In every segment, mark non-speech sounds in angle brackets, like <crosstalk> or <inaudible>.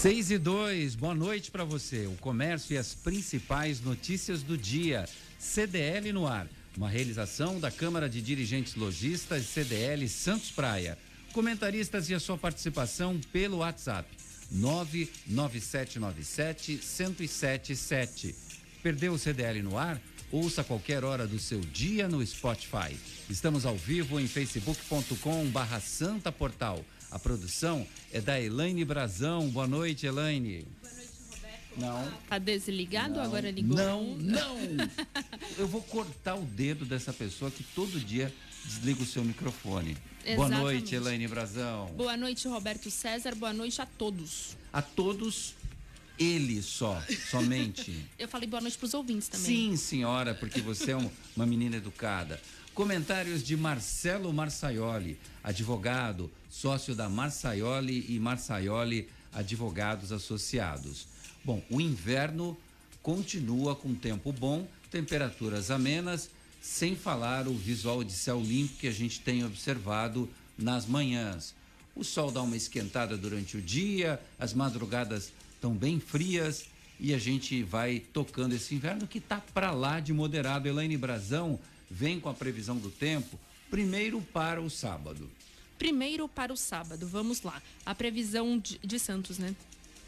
6 e 2, boa noite para você. O comércio e as principais notícias do dia. CDL no ar, uma realização da Câmara de Dirigentes Logistas CDL Santos Praia. Comentaristas e a sua participação pelo WhatsApp 99797 1077. Perdeu o CDL no ar? Ouça qualquer hora do seu dia no Spotify. Estamos ao vivo em facebook.com barra Santa Portal. A produção é da Elaine Brazão. Boa noite, Elaine. Boa noite, Roberto. Não. Tá desligado Não, ou agora ligou? Não, não. <laughs> Eu vou cortar o dedo dessa pessoa que todo dia desliga o seu microfone. Boa Exatamente. noite, Elaine Brazão. Boa noite, Roberto César. Boa noite a todos. A todos, ele só, somente. <laughs> Eu falei boa noite pros ouvintes também. Sim, senhora, porque você é um- uma menina educada. Comentários de Marcelo Marsaioli, advogado, sócio da Marsaioli e Marsaioli Advogados Associados. Bom, o inverno continua com tempo bom, temperaturas amenas, sem falar o visual de céu limpo que a gente tem observado nas manhãs. O sol dá uma esquentada durante o dia, as madrugadas estão bem frias e a gente vai tocando esse inverno que está para lá de moderado. Elaine Brazão vem com a previsão do tempo, primeiro para o sábado. Primeiro para o sábado, vamos lá. A previsão de, de Santos, né?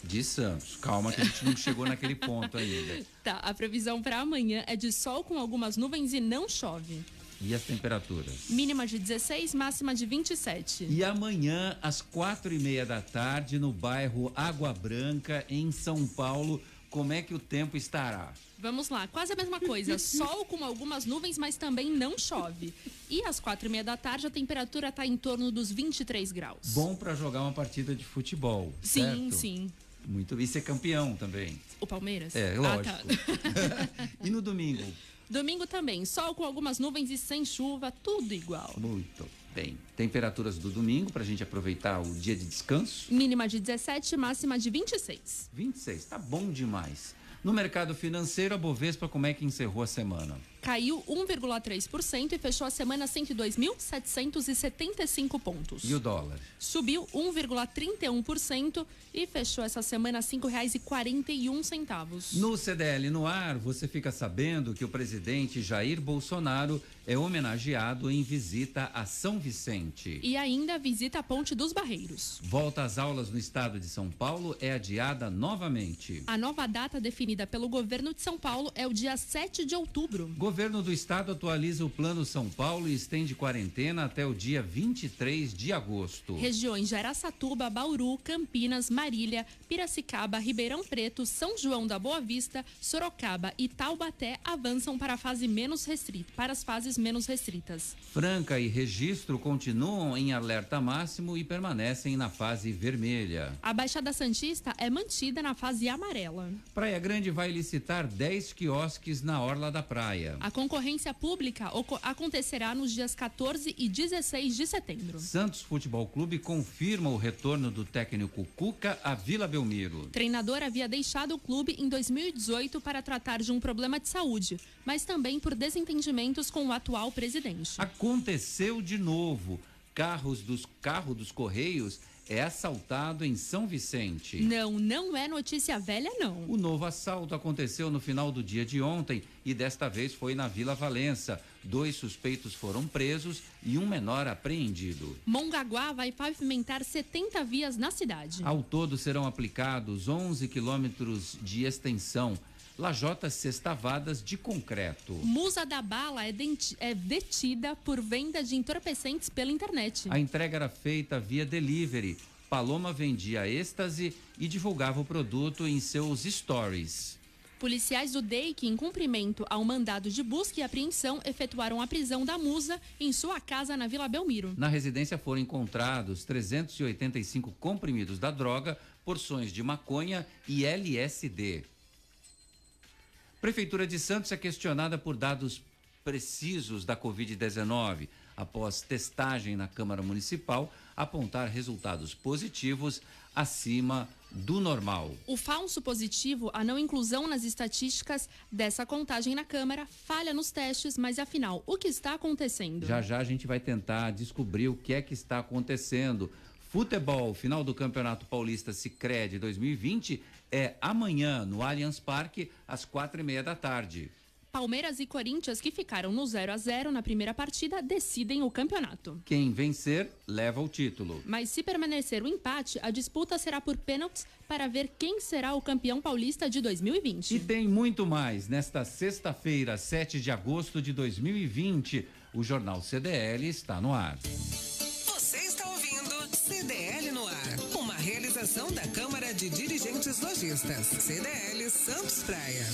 De Santos. Calma que a gente não chegou naquele ponto ainda. <laughs> Tá, a previsão para amanhã é de sol com algumas nuvens e não chove. E as temperaturas? Mínima de 16, máxima de 27. E amanhã, às quatro e meia da tarde, no bairro Água Branca, em São Paulo, como é que o tempo estará? Vamos lá, quase a mesma coisa. <laughs> Sol com algumas nuvens, mas também não chove. E às quatro e meia da tarde a temperatura está em torno dos 23 graus. Bom para jogar uma partida de futebol. sim, certo? sim. Muito. E ser campeão também. O Palmeiras? É, Ah, lógico. tá. <laughs> e no domingo? Domingo também, sol com algumas nuvens e sem chuva, tudo igual. Muito bem. Temperaturas do domingo para a gente aproveitar o dia de descanso? Mínima de 17, máxima de 26. 26, tá bom demais. No mercado financeiro, a Bovespa, como é que encerrou a semana? Caiu 1,3% e fechou a semana 102.775 pontos. E o dólar? Subiu 1,31% e fechou essa semana R$ 5,41. No CDL no ar, você fica sabendo que o presidente Jair Bolsonaro é homenageado em visita a São Vicente. E ainda visita a Ponte dos Barreiros. Volta às aulas no estado de São Paulo é adiada novamente. A nova data definida pelo governo de São Paulo é o dia 7 de outubro. Governo do estado atualiza o Plano São Paulo e estende quarentena até o dia 23 de agosto. Regiões de Araçatuba, Bauru, Campinas, Marília, Piracicaba, Ribeirão Preto, São João da Boa Vista, Sorocaba e Taubaté avançam para, a fase menos restrita, para as fases menos restritas. Franca e Registro continuam em alerta máximo e permanecem na fase vermelha. A Baixada Santista é mantida na fase amarela. Praia Grande vai licitar 10 quiosques na orla da praia. A concorrência pública acontecerá nos dias 14 e 16 de setembro. Santos Futebol Clube confirma o retorno do técnico Cuca à Vila Belmiro. O treinador havia deixado o clube em 2018 para tratar de um problema de saúde, mas também por desentendimentos com o atual presidente. Aconteceu de novo. Carros dos carro dos Correios é assaltado em São Vicente. Não, não é notícia velha, não. O novo assalto aconteceu no final do dia de ontem e desta vez foi na Vila Valença. Dois suspeitos foram presos e um menor apreendido. Mongaguá vai pavimentar 70 vias na cidade. Ao todo serão aplicados 11 quilômetros de extensão, lajotas sextavadas de concreto. Musa da Bala é, é detida por venda de entorpecentes pela internet. A entrega era feita via delivery. Paloma vendia êxtase e divulgava o produto em seus stories. Policiais do DEIC, em cumprimento ao mandado de busca e apreensão, efetuaram a prisão da Musa em sua casa na Vila Belmiro. Na residência foram encontrados 385 comprimidos da droga, porções de maconha e LSD. Prefeitura de Santos é questionada por dados precisos da Covid-19, após testagem na Câmara Municipal apontar resultados positivos acima do normal. O falso positivo, a não inclusão nas estatísticas dessa contagem na Câmara, falha nos testes, mas afinal, o que está acontecendo? Já já a gente vai tentar descobrir o que é que está acontecendo. Futebol, final do Campeonato Paulista Sicredi 2020 é amanhã no Allianz Parque às quatro e meia da tarde. Palmeiras e Corinthians, que ficaram no 0 a 0 na primeira partida, decidem o campeonato. Quem vencer leva o título. Mas se permanecer o empate, a disputa será por pênaltis para ver quem será o campeão paulista de 2020. E tem muito mais. Nesta sexta-feira, 7 de agosto de 2020, o Jornal CDL está no ar. Da Câmara de Dirigentes Lojistas. CDL Santos Praia.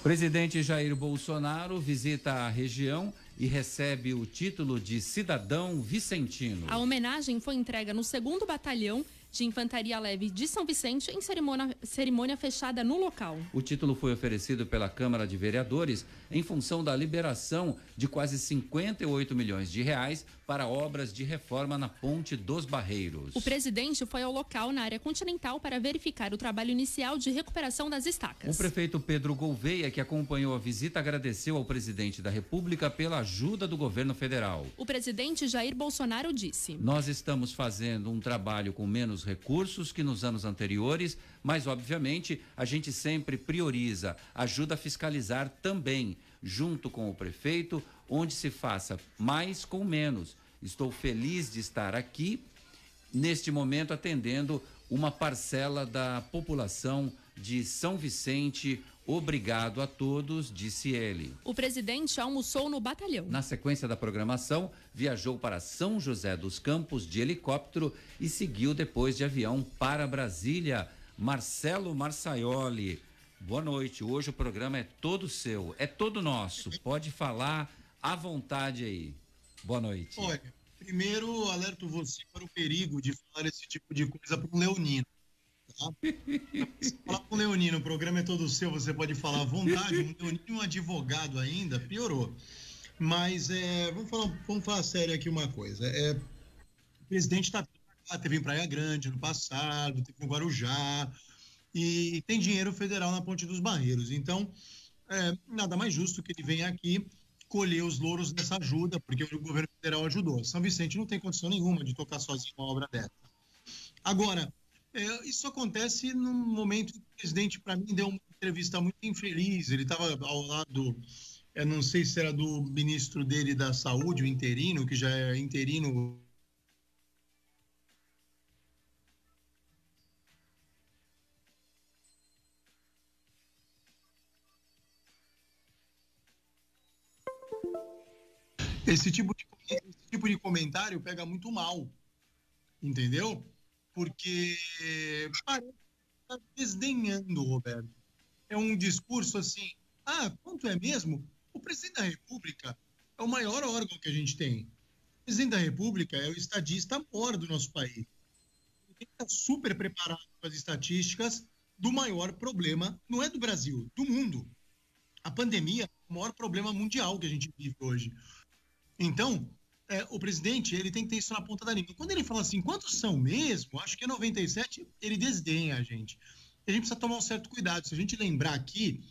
Presidente Jair Bolsonaro visita a região e recebe o título de cidadão vicentino. A homenagem foi entregue no segundo batalhão de Infantaria Leve de São Vicente em cerimônia, cerimônia fechada no local. O título foi oferecido pela Câmara de Vereadores em função da liberação de quase 58 milhões de reais para obras de reforma na Ponte dos Barreiros. O presidente foi ao local na área continental para verificar o trabalho inicial de recuperação das estacas. O prefeito Pedro Gouveia, que acompanhou a visita, agradeceu ao presidente da República pela ajuda do governo federal. O presidente Jair Bolsonaro disse: Nós estamos fazendo um trabalho com menos recursos que nos anos anteriores, mas obviamente a gente sempre prioriza, ajuda a fiscalizar também, junto com o prefeito, onde se faça mais com menos. Estou feliz de estar aqui neste momento atendendo uma parcela da população de São Vicente. Obrigado a todos, disse ele. O presidente almoçou no batalhão. Na sequência da programação, viajou para São José dos Campos de helicóptero e seguiu depois de avião para Brasília. Marcelo Marçaioli. Boa noite. Hoje o programa é todo seu, é todo nosso. Pode falar à vontade aí. Boa noite. Olha, primeiro alerto você para o perigo de falar esse tipo de coisa para um leonino. Tá? Falar com o leonino, o programa é todo seu, você pode falar à vontade. Um leonino e um advogado ainda, piorou. Mas é, vamos, falar, vamos falar sério aqui uma coisa. É, o presidente tá, teve em Praia Grande ano passado, teve em Guarujá, e tem dinheiro federal na Ponte dos Barreiros. Então, é, nada mais justo que ele venha aqui colher os louros dessa ajuda, porque o governo federal ajudou. São Vicente não tem condição nenhuma de tocar sozinho uma obra dessa. Agora, é, isso acontece num momento que o presidente, para mim, deu uma entrevista muito infeliz. Ele estava ao lado, é, não sei se era do ministro dele da Saúde, o interino, que já é interino esse tipo de, esse tipo de comentário pega muito mal, entendeu? Porque parece que tá desdenhando, Roberto. É um discurso assim, ah, quanto é mesmo? O presidente da República é o maior órgão que a gente tem. O presidente da República é o estadista maior do nosso país. Ele estar super preparado com as estatísticas do maior problema, não é do Brasil, do mundo. A pandemia é o maior problema mundial que a gente vive hoje. Então, é, o presidente ele tem que ter isso na ponta da língua. Quando ele fala assim, quantos são mesmo? Acho que é 97, ele desdenha a gente. A gente precisa tomar um certo cuidado. Se a gente lembrar aqui,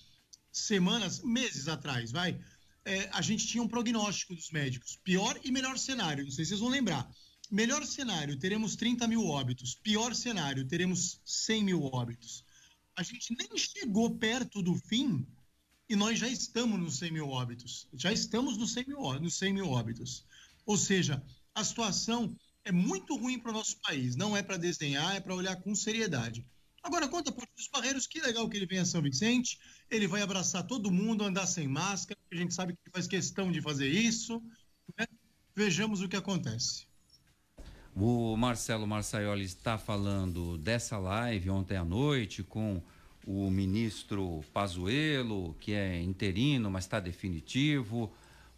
semanas, meses atrás, vai, é, a gente tinha um prognóstico dos médicos. Pior e melhor cenário, não sei se vocês vão lembrar. Melhor cenário, teremos 30 mil óbitos. Pior cenário, teremos 100 mil óbitos. A gente nem chegou perto do fim e nós já estamos nos 100 mil óbitos. Já estamos nos 100 mil, nos 100 mil óbitos. Ou seja, a situação é muito ruim para o nosso país. Não é para desenhar, é para olhar com seriedade. Agora, quanto a Porto dos Barreiros, que legal que ele venha a São Vicente. Ele vai abraçar todo mundo, andar sem máscara. A gente sabe que ele faz questão de fazer isso. Né? Vejamos o que acontece. O Marcelo Marçaioli está falando dessa live ontem à noite com o ministro Pazuello, que é interino, mas está definitivo,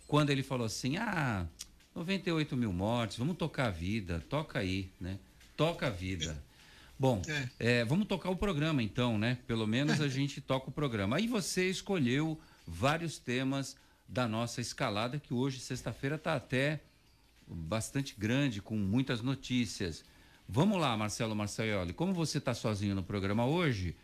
quando ele falou assim, ah, 98 mil mortes, vamos tocar a vida, toca aí, né? Toca a vida. Bom, é. É, vamos tocar o programa então, né? Pelo menos a <laughs> gente toca o programa. Aí você escolheu vários temas da nossa escalada, que hoje, sexta-feira, está até bastante grande, com muitas notícias. Vamos lá, Marcelo Marçaioli, como você está sozinho no programa hoje,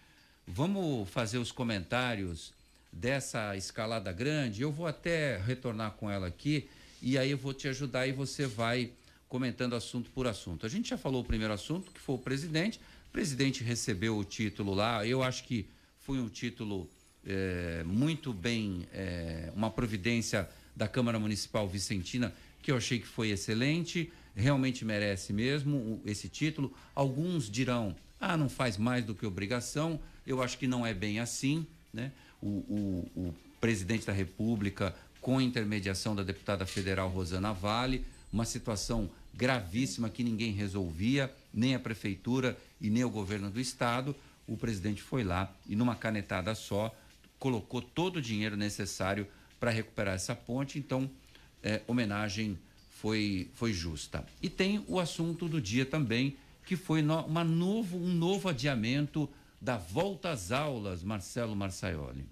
Vamos fazer os comentários dessa escalada grande. Eu vou até retornar com ela aqui e aí eu vou te ajudar e você vai comentando assunto por assunto. A gente já falou o primeiro assunto, que foi o presidente. O presidente recebeu o título lá. Eu acho que foi um título é, muito bem, é, uma providência da Câmara Municipal Vicentina, que eu achei que foi excelente. Realmente merece mesmo esse título. Alguns dirão, ah, não faz mais do que obrigação. Eu acho que não é bem assim, né? o, o, o presidente da República, com intermediação da deputada federal Rosana Vale, uma situação gravíssima que ninguém resolvia, nem a prefeitura e nem o governo do estado. O presidente foi lá e, numa canetada só, colocou todo o dinheiro necessário para recuperar essa ponte. Então, é, homenagem foi, foi justa. E tem o assunto do dia também, que foi no, uma novo, um novo adiamento da volta às aulas, Marcelo Marçaioli.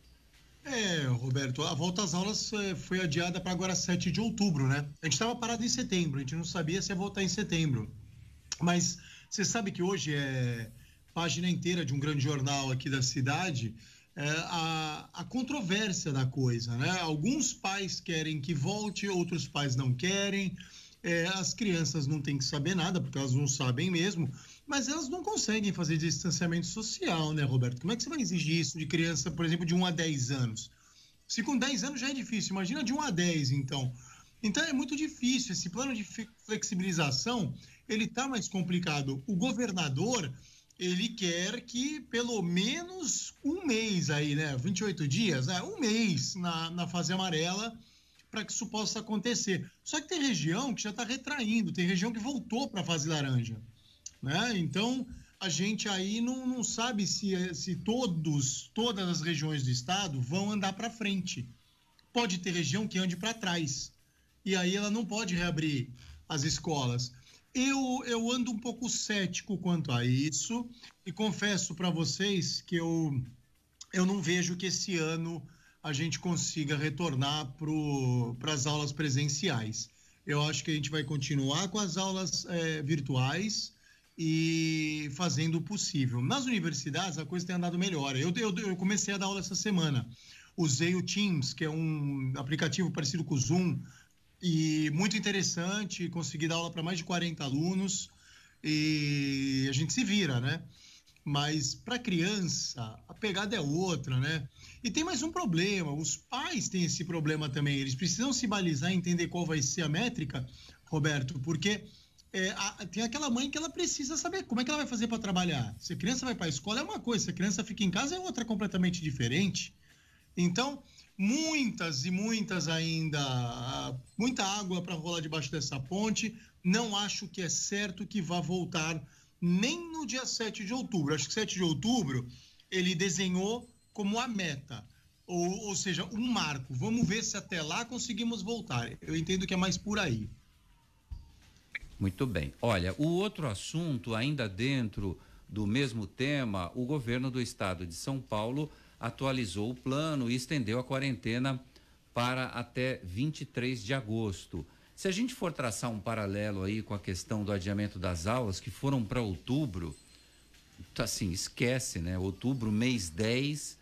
É, Roberto, a volta às aulas é, foi adiada para agora 7 de outubro, né? A gente estava parado em setembro, a gente não sabia se ia voltar em setembro. Mas você sabe que hoje é página inteira de um grande jornal aqui da cidade é, a, a controvérsia da coisa, né? Alguns pais querem que volte, outros pais não querem. É, as crianças não têm que saber nada, porque elas não sabem mesmo mas elas não conseguem fazer distanciamento social, né, Roberto? Como é que você vai exigir isso de criança, por exemplo, de 1 a 10 anos? Se com 10 anos já é difícil, imagina de 1 a 10, então. Então é muito difícil. Esse plano de flexibilização, ele está mais complicado. O governador, ele quer que pelo menos um mês aí, né? 28 dias, é, um mês na, na fase amarela para que isso possa acontecer. Só que tem região que já está retraindo, tem região que voltou para a fase laranja. Né? Então, a gente aí não, não sabe se, se todos, todas as regiões do estado vão andar para frente. Pode ter região que ande para trás. E aí ela não pode reabrir as escolas. Eu, eu ando um pouco cético quanto a isso e confesso para vocês que eu, eu não vejo que esse ano a gente consiga retornar para as aulas presenciais. Eu acho que a gente vai continuar com as aulas é, virtuais e fazendo o possível. Nas universidades, a coisa tem andado melhor. Eu, eu, eu, comecei a dar aula essa semana. Usei o Teams, que é um aplicativo parecido com o Zoom, e muito interessante. Consegui dar aula para mais de 40 alunos e a gente se vira, né? Mas para criança, a pegada é outra, né? E tem mais um problema: os pais têm esse problema também. Eles precisam se balizar e entender qual vai ser a métrica, Roberto, porque é, a, tem aquela mãe que ela precisa saber como é que ela vai fazer para trabalhar. Se a criança vai para a escola é uma coisa, se a criança fica em casa é outra completamente diferente. Então, muitas e muitas ainda, muita água para rolar debaixo dessa ponte. Não acho que é certo que vá voltar nem no dia 7 de outubro. Acho que 7 de outubro ele desenhou como a meta. Ou, ou seja, um marco. Vamos ver se até lá conseguimos voltar. Eu entendo que é mais por aí. Muito bem. Olha, o outro assunto, ainda dentro do mesmo tema, o governo do estado de São Paulo atualizou o plano e estendeu a quarentena para até 23 de agosto. Se a gente for traçar um paralelo aí com a questão do adiamento das aulas, que foram para outubro, tá assim, esquece, né? Outubro, mês 10,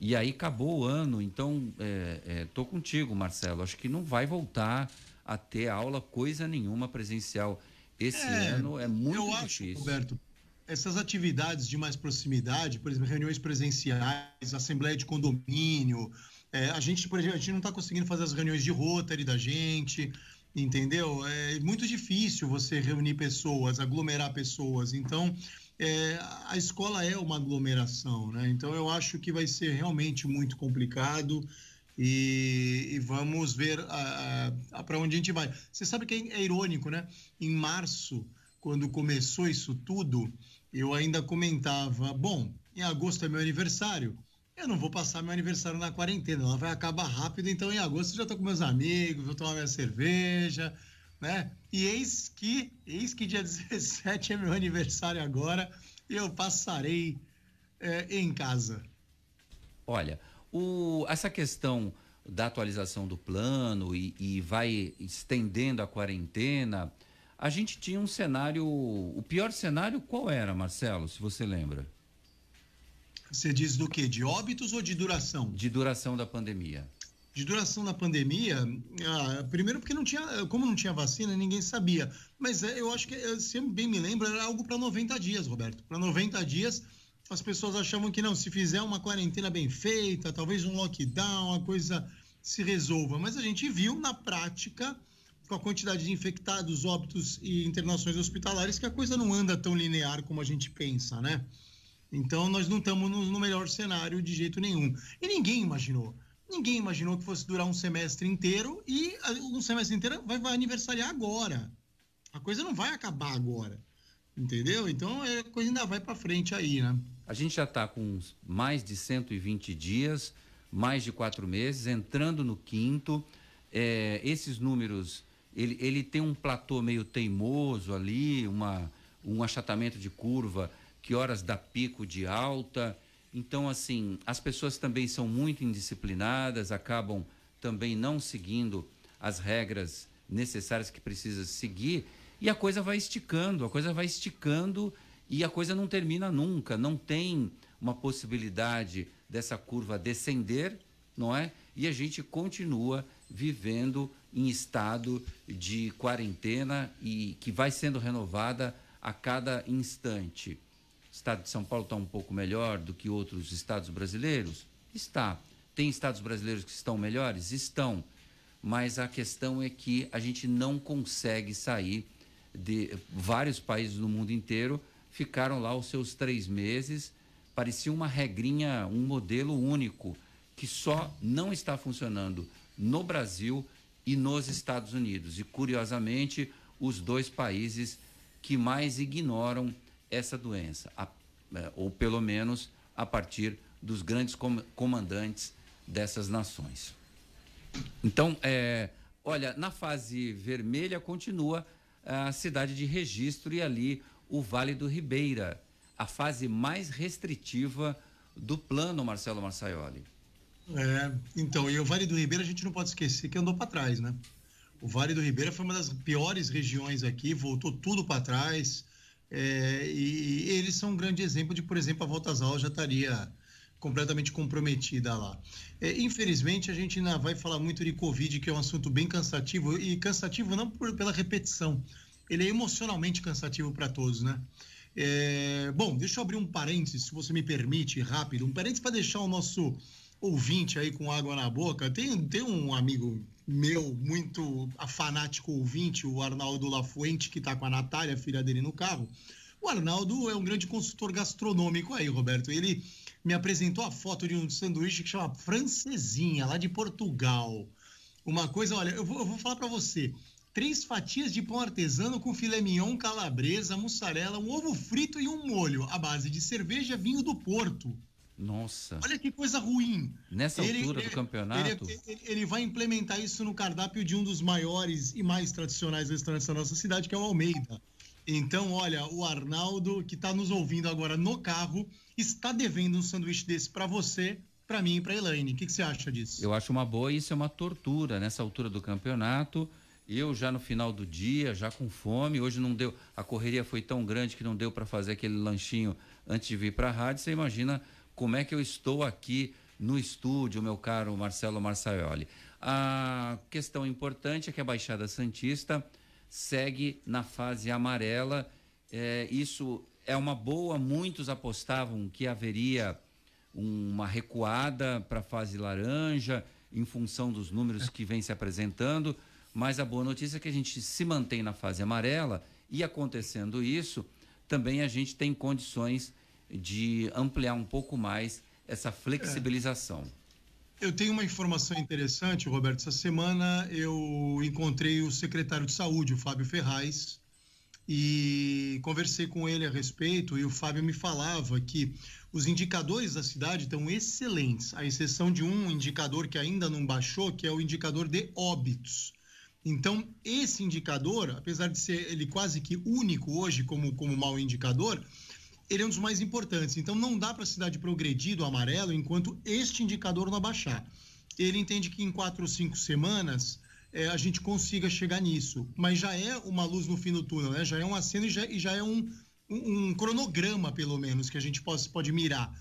e aí acabou o ano. Então, é, é, tô contigo, Marcelo. Acho que não vai voltar a ter aula coisa nenhuma presencial. Esse é, ano é muito eu difícil. Acho, Roberto, essas atividades de mais proximidade, por exemplo, reuniões presenciais, assembleia de condomínio, é, a gente, por exemplo, a gente não está conseguindo fazer as reuniões de Rotary da gente, entendeu? É muito difícil você reunir pessoas, aglomerar pessoas. Então, é, a escola é uma aglomeração, né? Então, eu acho que vai ser realmente muito complicado e, e vamos ver para onde a gente vai. Você sabe que é, é irônico, né? Em março, quando começou isso tudo, eu ainda comentava: bom, em agosto é meu aniversário. Eu não vou passar meu aniversário na quarentena, ela vai acabar rápido, então em agosto eu já estou com meus amigos, vou tomar minha cerveja, né? E eis que, eis que dia <laughs> 17 é meu aniversário agora eu passarei é, em casa. Olha, o, essa questão da atualização do plano e, e vai estendendo a quarentena, a gente tinha um cenário. O pior cenário qual era, Marcelo, se você lembra? Você diz do que? De óbitos ou de duração? De duração da pandemia. de duração da pandemia, ah, primeiro porque não tinha, como não tinha vacina, ninguém sabia. Mas é, eu acho que, se eu bem me lembro, era algo para 90 dias, Roberto. Para 90 dias, as pessoas achavam que não, se fizer uma quarentena bem feita, talvez um lockdown, a coisa se resolva. Mas a gente viu na prática, com a quantidade de infectados, óbitos e internações hospitalares, que a coisa não anda tão linear como a gente pensa, né? Então, nós não estamos no, no melhor cenário de jeito nenhum. E ninguém imaginou Ninguém imaginou que fosse durar um semestre inteiro e um semestre inteiro vai, vai aniversariar agora. A coisa não vai acabar agora. Entendeu? Então é, a coisa ainda vai para frente aí, né? A gente já está com mais de 120 dias, mais de quatro meses, entrando no quinto. É, esses números, ele, ele tem um platô meio teimoso ali, uma, um achatamento de curva que horas dá pico de alta então, assim, as pessoas também são muito indisciplinadas, acabam também não seguindo as regras necessárias que precisa seguir, e a coisa vai esticando, a coisa vai esticando e a coisa não termina nunca, não tem uma possibilidade dessa curva descender, não é? E a gente continua vivendo em estado de quarentena e que vai sendo renovada a cada instante estado de São Paulo está um pouco melhor do que outros estados brasileiros? Está. Tem estados brasileiros que estão melhores? Estão. Mas a questão é que a gente não consegue sair de vários países no mundo inteiro ficaram lá os seus três meses. Parecia uma regrinha, um modelo único que só não está funcionando no Brasil e nos Estados Unidos. E curiosamente, os dois países que mais ignoram essa doença, a, é, ou pelo menos a partir dos grandes com, comandantes dessas nações. Então, é, olha, na fase vermelha continua a cidade de registro e ali o Vale do Ribeira, a fase mais restritiva do plano Marcelo Marçaioli. É, então, e o Vale do Ribeira a gente não pode esquecer que andou para trás, né? O Vale do Ribeira foi uma das piores regiões aqui, voltou tudo para trás. É, e, e, eles são um grande exemplo de, por exemplo, a volta às aulas já estaria completamente comprometida lá. É, infelizmente, a gente ainda vai falar muito de Covid, que é um assunto bem cansativo, e cansativo não por, pela repetição, ele é emocionalmente cansativo para todos, né? É, bom, deixa eu abrir um parênteses, se você me permite, rápido, um parênteses para deixar o nosso ouvinte aí com água na boca. Tem, tem um amigo meu, muito fanático ouvinte, o Arnaldo Lafuente, que está com a Natália, filha dele, no carro. O Arnaldo é um grande consultor gastronômico aí, Roberto. Ele me apresentou a foto de um sanduíche que chama Francesinha, lá de Portugal. Uma coisa, olha, eu vou, eu vou falar para você. Três fatias de pão artesano com filé mignon, calabresa, mussarela, um ovo frito e um molho à base de cerveja vinho do Porto. Nossa. Olha que coisa ruim. Nessa ele, altura ele, do campeonato. Ele, ele, vai implementar isso no cardápio de um dos maiores e mais tradicionais restaurantes da nossa cidade, que é o Almeida. Então, olha, o Arnaldo, que está nos ouvindo agora no carro, está devendo um sanduíche desse para você, para mim e para Elaine. O que, que você acha disso? Eu acho uma boa, isso é uma tortura nessa altura do campeonato. Eu já no final do dia, já com fome, hoje não deu, a correria foi tão grande que não deu para fazer aquele lanchinho antes de vir para a rádio. Você imagina como é que eu estou aqui no estúdio, meu caro Marcelo Marçaioli. A questão importante é que a Baixada Santista segue na fase amarela. É, isso é uma boa, muitos apostavam que haveria uma recuada para a fase laranja em função dos números que vem se apresentando, mas a boa notícia é que a gente se mantém na fase amarela e acontecendo isso, também a gente tem condições de ampliar um pouco mais essa flexibilização. É. Eu tenho uma informação interessante, Roberto. Essa semana eu encontrei o secretário de saúde, o Fábio Ferraz, e conversei com ele a respeito. E o Fábio me falava que os indicadores da cidade estão excelentes, à exceção de um indicador que ainda não baixou, que é o indicador de óbitos. Então, esse indicador, apesar de ser ele quase que único hoje como, como mau indicador, ele é um dos mais importantes. Então não dá para a cidade progredir do amarelo enquanto este indicador não abaixar. Ele entende que em quatro ou cinco semanas é, a gente consiga chegar nisso, mas já é uma luz no fim do túnel, né? Já é um aceno e já, e já é um, um, um, cronograma, pelo menos, que a gente pode, pode mirar.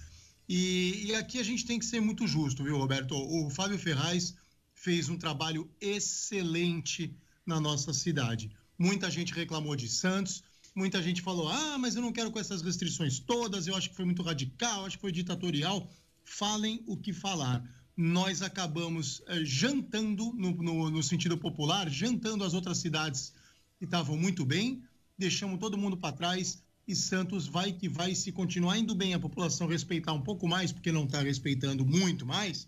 E, e, aqui a gente tem que ser muito justo, viu, Roberto? O Fábio Ferraz fez um trabalho excelente na nossa cidade. Muita gente reclamou de Santos, muita gente falou: ah, mas eu não quero com essas restrições todas, eu acho que foi muito radical, acho que foi ditatorial. Falem o que falar. Nós acabamos eh, jantando, no, no, no sentido popular, jantando as outras cidades que estavam muito bem, deixamos todo mundo para trás e Santos vai que vai, se continuar indo bem, a população respeitar um pouco mais, porque não está respeitando muito mais,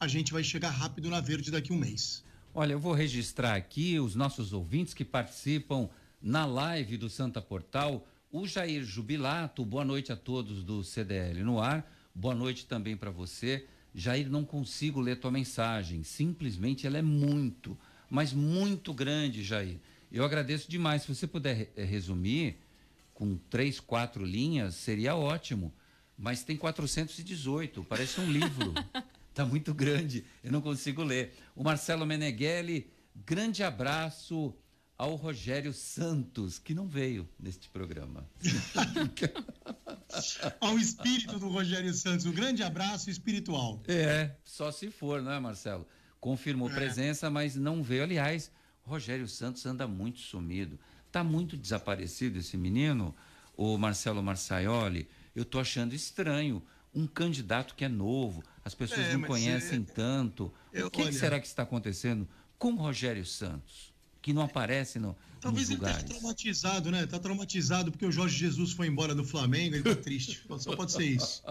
a gente vai chegar rápido na verde daqui a um mês. Olha, eu vou registrar aqui os nossos ouvintes que participam na live do Santa Portal. O Jair Jubilato, boa noite a todos do CDL no ar. Boa noite também para você. Jair, não consigo ler tua mensagem. Simplesmente ela é muito, mas muito grande, Jair. Eu agradeço demais. Se você puder eh, resumir com três, quatro linhas, seria ótimo. Mas tem 418, parece um livro. <laughs> Está muito grande, eu não consigo ler. O Marcelo Meneghelli, grande abraço ao Rogério Santos, que não veio neste programa. <laughs> ao espírito do Rogério Santos, um grande abraço espiritual. É, só se for, não é, Marcelo? Confirmou é. presença, mas não veio. Aliás, Rogério Santos anda muito sumido. Está muito desaparecido esse menino, o Marcelo Marçaioli. Eu estou achando estranho. Um candidato que é novo, as pessoas é, não conhecem é... tanto. Eu, o que, olha... que, será que está acontecendo com o Rogério Santos? Que não aparece no. Talvez ele esteja traumatizado, né? Está traumatizado porque o Jorge Jesus foi embora do Flamengo, ele está triste. Só pode <laughs> ser isso.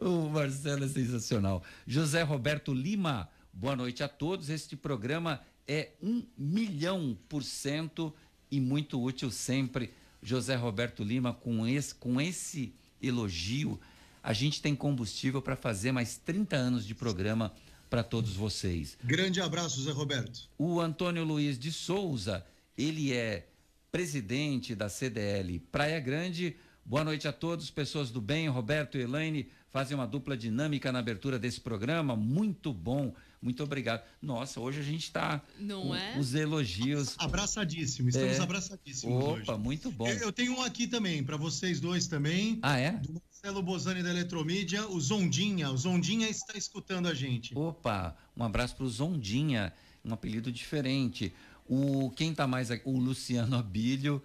o Marcelo é sensacional. José Roberto Lima, boa noite a todos. Este programa é um milhão por cento e muito útil sempre. José Roberto Lima, com esse, com esse elogio, a gente tem combustível para fazer mais 30 anos de programa para todos vocês. Grande abraço, Zé Roberto. O Antônio Luiz de Souza, ele é presidente da CDL Praia Grande. Boa noite a todos, pessoas do bem. Roberto e Elaine fazem uma dupla dinâmica na abertura desse programa. Muito bom. Muito obrigado. Nossa, hoje a gente está com é? os elogios. Abraçadíssimo, estamos é. abraçadíssimos. Opa, hoje. muito bom. Eu, eu, tenho um aqui também, para vocês dois também. Ah, é? Do Marcelo Bozani da Eletromídia, o Zondinha. O Zondinha está escutando a gente. Opa, um abraço para o Zondinha, um apelido diferente. O, quem está mais aqui? O Luciano Abílio.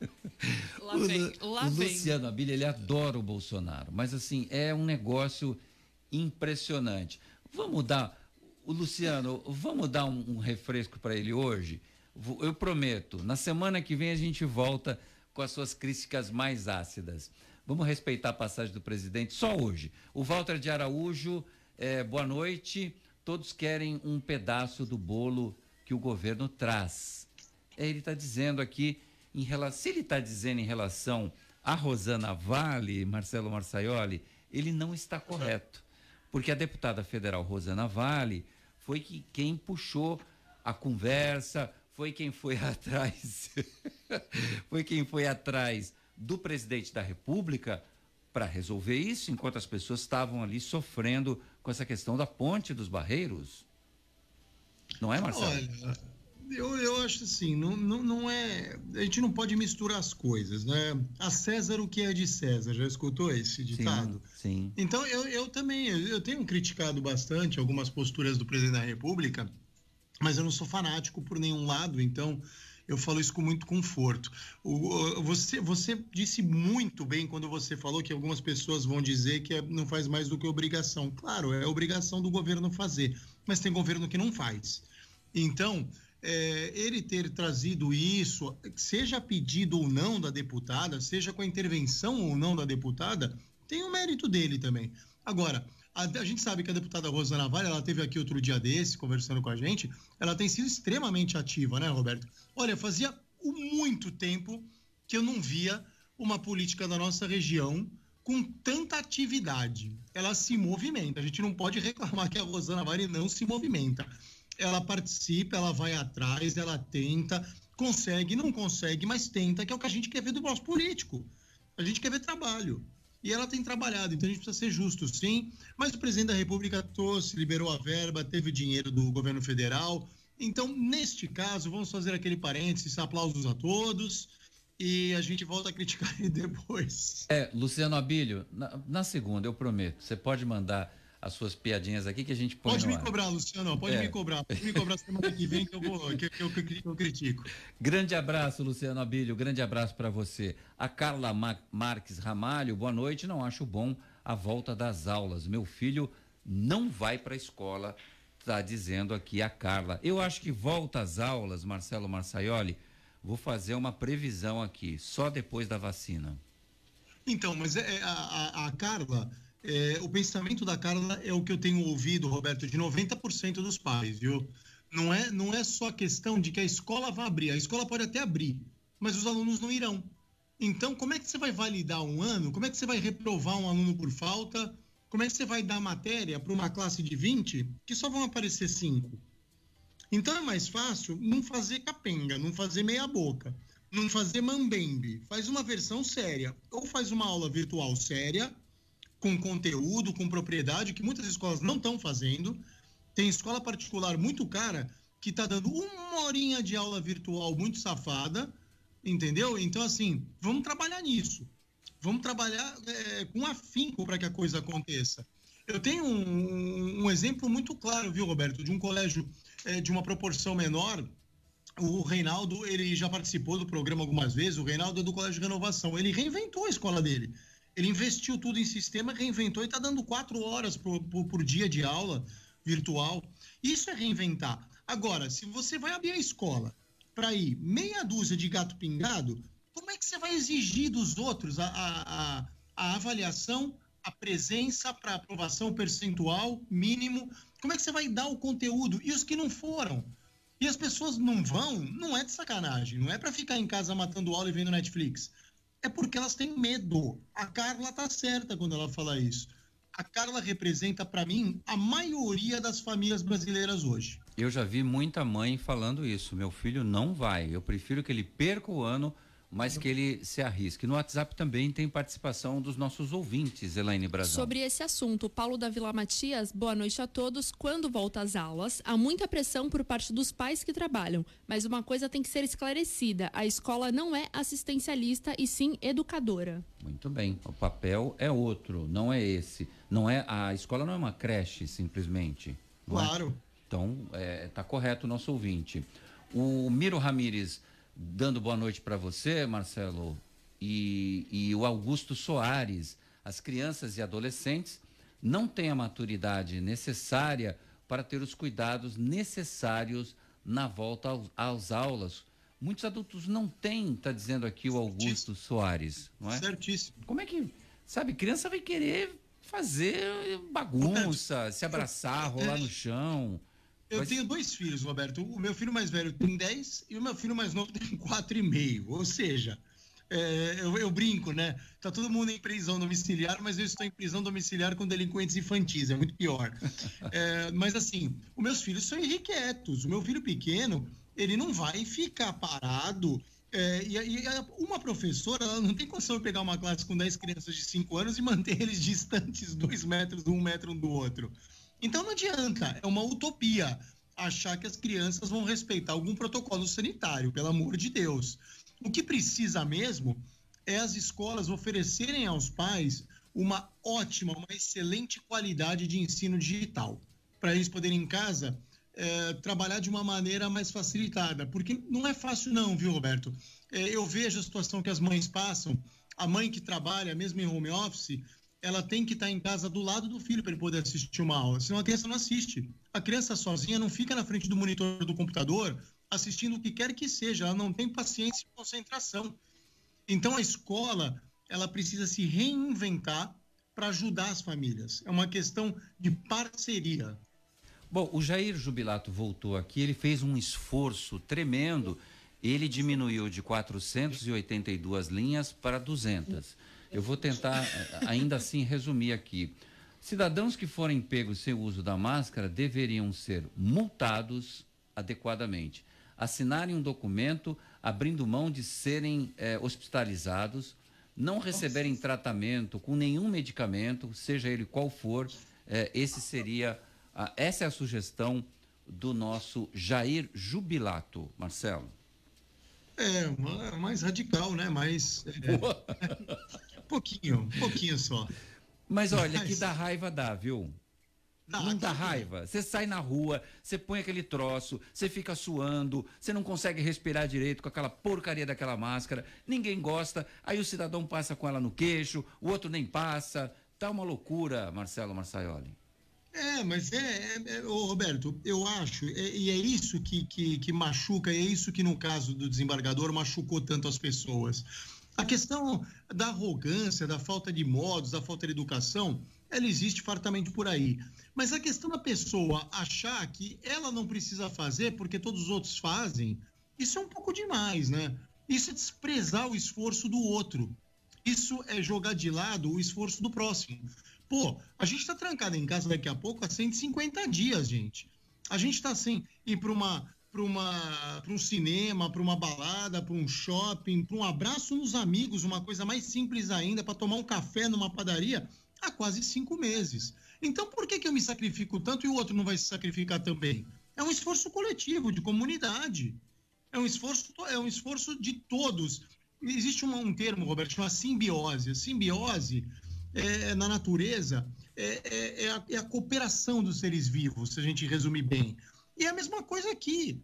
<laughs> Lá vem, o, lá o vem. Luciano Abílio, ele adora o Bolsonaro, mas assim, é um negócio impressionante. Vamos dar, o Luciano, vamos dar um, um refresco para ele hoje? Eu prometo, na semana que vem a gente volta com as suas críticas mais ácidas. Vamos respeitar a passagem do presidente só hoje. O Walter de Araújo, é, boa noite. Todos querem um pedaço do bolo que o governo traz. É, ele está dizendo aqui, em relação, se ele está dizendo em relação a Rosana Vale, Marcelo Marçaioli, ele não está correto porque a deputada federal Rosana Vale foi que, quem puxou a conversa, foi quem foi <laughs> atrás, foi quem foi atrás do presidente da República para resolver isso, enquanto as pessoas estavam ali sofrendo com essa questão da ponte dos barreiros. Não é, Marcelo? Olha, eu, eu acho assim, não, não, não é. A gente não pode misturar as coisas, né? A César o que é de César, já escutou esse ditado? Sim. sim. Então eu, eu também, eu tenho criticado bastante algumas posturas do presidente da República, mas eu não sou fanático por nenhum lado, então eu falo isso com muito conforto. O, você, você disse muito bem quando você falou que algumas pessoas vão dizer que é, não faz mais do que obrigação. Claro, é obrigação do governo fazer, mas tem governo que não faz. Então, é, ele ter trazido isso, seja pedido ou não da deputada, seja com a intervenção ou não da deputada, tem o mérito dele também. Agora, a, gente sabe que a deputada Rosana Vale, ela teve aqui outro dia desse, conversando com a gente, ela tem sido extremamente ativa, né, Roberto? Olha, fazia muito tempo que eu não via uma política da nossa região com tanta atividade. Ela se movimenta. A gente não pode reclamar que a Rosana Vale não se movimenta ela participa, ela vai atrás, ela tenta, consegue, não consegue, mas tenta, que é o que a gente quer ver do nosso político. A gente quer ver trabalho. E ela tem trabalhado, então a gente precisa ser justo, sim. Mas o presidente da República trouxe, liberou a verba, teve dinheiro do governo federal. Então, neste caso, vamos fazer aquele parênteses, aplausos a todos e a gente volta a criticar <laughs> ele depois. É, Luciano Abílio, na, na segunda, eu prometo, você pode mandar as suas piadinhas aqui que a gente põe Pode me ar. cobrar, Luciano, pode É. me cobrar. Pode me cobrar semana que vem que eu, vou, que, que eu, que eu critico. <laughs> Grande abraço, Luciano Abílio. Grande abraço para você. A Carla Ma- Marques Ramalho, boa noite. Não acho bom a volta das aulas. Meu filho não vai para a escola, está dizendo aqui a Carla. Eu acho que volta às aulas, Marcelo Marçaioli. Vou fazer uma previsão aqui, só depois da vacina. Então, mas é, é, a, a- a Carla, é, o pensamento da Carla é o que eu tenho ouvido, Roberto, de 90% dos pais, viu? Não é, não é só questão de que a escola vai abrir. A escola pode até abrir, mas os alunos não irão. Então, como é que você vai validar um ano? Como é que você vai reprovar um aluno por falta? Como é que você vai dar matéria para uma classe de 20 que só vão aparecer 5? Então é mais fácil não fazer capenga, não fazer meia boca, não fazer mambembe. Faz uma versão séria. Ou faz uma aula virtual séria, com conteúdo, com propriedade, que muitas escolas não estão fazendo. Tem escola particular muito cara que está dando uma horinha de aula virtual muito safada, entendeu? Então, assim, vamos trabalhar nisso. Vamos trabalhar é, com afinco para que a coisa aconteça. Eu tenho um, um exemplo muito claro, viu, Roberto, de um colégio é, de uma proporção menor. O Reinaldo, ele já participou do programa algumas vezes. O Reinaldo é do Colégio de Renovação. Ele reinventou a escola dele. Ele investiu tudo em sistema, reinventou e está dando quatro horas por, por, por dia de aula virtual. Isso é reinventar. Agora, se você vai abrir a escola para ir meia dúzia de gato pingado, como é que você vai exigir dos outros a, a, a, a avaliação, a presença para aprovação percentual mínimo? Como é que você vai dar o conteúdo? E os que não foram? E as pessoas não vão, não é de sacanagem, não é para ficar em casa matando aula e vendo Netflix. É porque elas têm medo. A Carla tá certa quando ela fala isso. A Carla representa para mim a maioria das famílias brasileiras hoje. Eu já vi muita mãe falando isso. Meu filho não vai. Eu prefiro que ele perca o ano, mas que ele se arrisque. No WhatsApp também tem participação dos nossos ouvintes, Elaine Brazão. Sobre esse assunto, Paulo da Vila Matias, boa noite a todos. Quando volta às aulas, há muita pressão por parte dos pais que trabalham, mas uma coisa tem que ser esclarecida: a escola não é assistencialista e sim educadora. Muito bem. O papel é outro, não é esse. Não é a escola não é uma creche simplesmente. não é? Claro. Então, está correto o nosso ouvinte. O Miro Ramires dando boa noite para você, Marcelo, e, e o Augusto Soares. As crianças e adolescentes não têm a maturidade necessária para ter os cuidados necessários na volta aos, às aulas. Muitos adultos não têm, está dizendo aqui o Augusto Soares, não é? Certíssimo. Como é que, sabe, criança vai querer fazer bagunça, se abraçar, rolar no chão. Eu Mas- tenho dois filhos, Roberto. O meu filho mais velho tem 10 e o meu filho mais novo tem <laughs> 4,5. Ou seja, é, eu, eu brinco, né? Tá todo mundo em prisão domiciliar, mas eu estou em prisão domiciliar com delinquentes infantis, é muito pior. <laughs> É, mas assim, os meus filhos são irrequietos. O meu filho pequeno, ele não vai ficar parado. é, e, e uma professora, ela não tem condição de pegar uma classe com 10 crianças de 5 anos e manter eles distantes 2 metros, um metro um do outro. Então não adianta, é uma utopia achar que as crianças vão respeitar algum protocolo sanitário, pelo amor de Deus. O que precisa mesmo é as escolas oferecerem aos pais uma ótima, uma excelente qualidade de ensino digital, para eles poderem em casa eh, trabalhar de uma maneira mais facilitada, porque não é fácil não, viu, Roberto? Eh, eu vejo a situação que as mães passam, a mãe que trabalha mesmo em home office, ela tem que estar em casa do lado do filho para ele poder assistir uma aula, senão a criança não assiste. A criança sozinha não fica na frente do monitor do computador assistindo o que quer que seja, ela não tem paciência e concentração. Então a escola, ela precisa se reinventar para ajudar as famílias. É uma questão de parceria. Bom, o Jair Jubilato voltou aqui, ele fez um esforço tremendo. Ele diminuiu de 482 linhas para 200. Eu vou tentar, eh, ainda assim, resumir aqui. Cidadãos que forem pegos sem o uso da máscara deveriam ser multados adequadamente, assinarem um documento abrindo mão de serem eh, hospitalizados, não receberem tratamento com nenhum medicamento, seja ele qual for, eh, esse seria, a- essa é a sugestão do nosso Jair Jubilato, Marcelo. É, mais radical, né? Mais. É, <laughs> <laughs> pouquinho, um pouquinho só. Mas olha, Mas- que dá raiva dá, viu? Dá, não dá raiva? Você sai na rua, você põe aquele troço, você fica suando, você não consegue respirar direito com aquela porcaria daquela máscara, ninguém gosta, aí o cidadão passa com ela no queixo, o outro nem passa. Tá uma loucura, Marcelo Marçaioli. É, mas é, é, é ô Roberto, eu acho, é, e é isso que, que, que machuca, é isso que no caso do desembargador machucou tanto as pessoas. A questão da arrogância, da falta de modos, da falta de educação, ela existe fartamente por aí. Mas a questão da pessoa achar que ela não precisa fazer porque todos os outros fazem, isso é um pouco demais, né? Isso é desprezar o esforço do outro. Isso é jogar de lado o esforço do próximo. Pô, a gente está trancado em casa daqui a pouco há 150 dias, gente. A gente está sem ir para uma para um cinema, para uma balada, para um shopping, para um abraço nos amigos, uma coisa mais simples ainda, para tomar um café numa padaria há quase cinco meses. Então, por que, que eu me sacrifico tanto e o outro não vai se sacrificar também? É um esforço coletivo, de comunidade. É um esforço, é um esforço de todos. Existe um, um termo, Roberto, chama simbiose. A simbiose é, na natureza é, é, é, a, é a cooperação dos seres vivos, se a gente resumir bem. E é a mesma coisa aqui.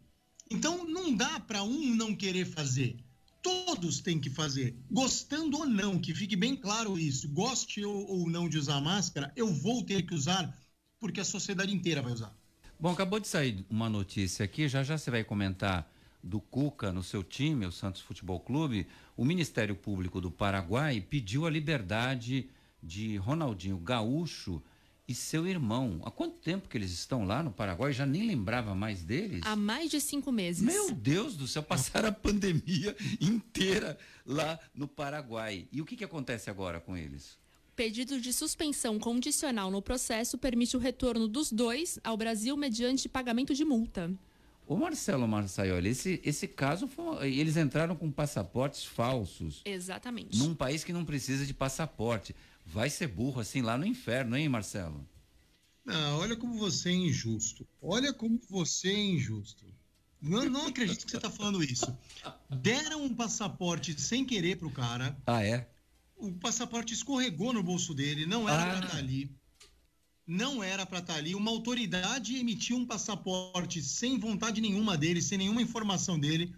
Então, não dá para um não querer fazer todos têm que fazer, gostando ou não, que fique bem claro isso. Goste ou não de usar máscara, eu vou ter que usar, porque a sociedade inteira vai usar. Bom, acabou de sair uma notícia aqui, já já você vai comentar do Cuca no seu time, o Santos Futebol Clube. O Ministério Público do Paraguai pediu a liberdade de Ronaldinho Gaúcho e seu irmão. Há quanto tempo que eles estão lá no Paraguai? Já nem lembrava mais deles? Há mais de cinco meses. Meu Deus do céu, passaram a pandemia inteira lá no Paraguai. E o que, que acontece agora com eles? Pedido de suspensão condicional no processo permite o retorno dos dois ao Brasil mediante pagamento de multa. O Marcelo Marçaioli, esse, esse caso, foi, eles entraram com passaportes falsos. Exatamente. Num país que não precisa de passaporte vai ser burro assim lá no inferno, hein, Marcelo? Não, olha como você é injusto. Olha como você é injusto. Não, não acredito que você está falando isso. Deram um passaporte sem querer pro cara. Ah, é? O passaporte escorregou no bolso dele, não era ah. para estar tá ali. Não era para estar tá ali. Uma autoridade emitiu um passaporte sem vontade nenhuma dele, sem nenhuma informação dele.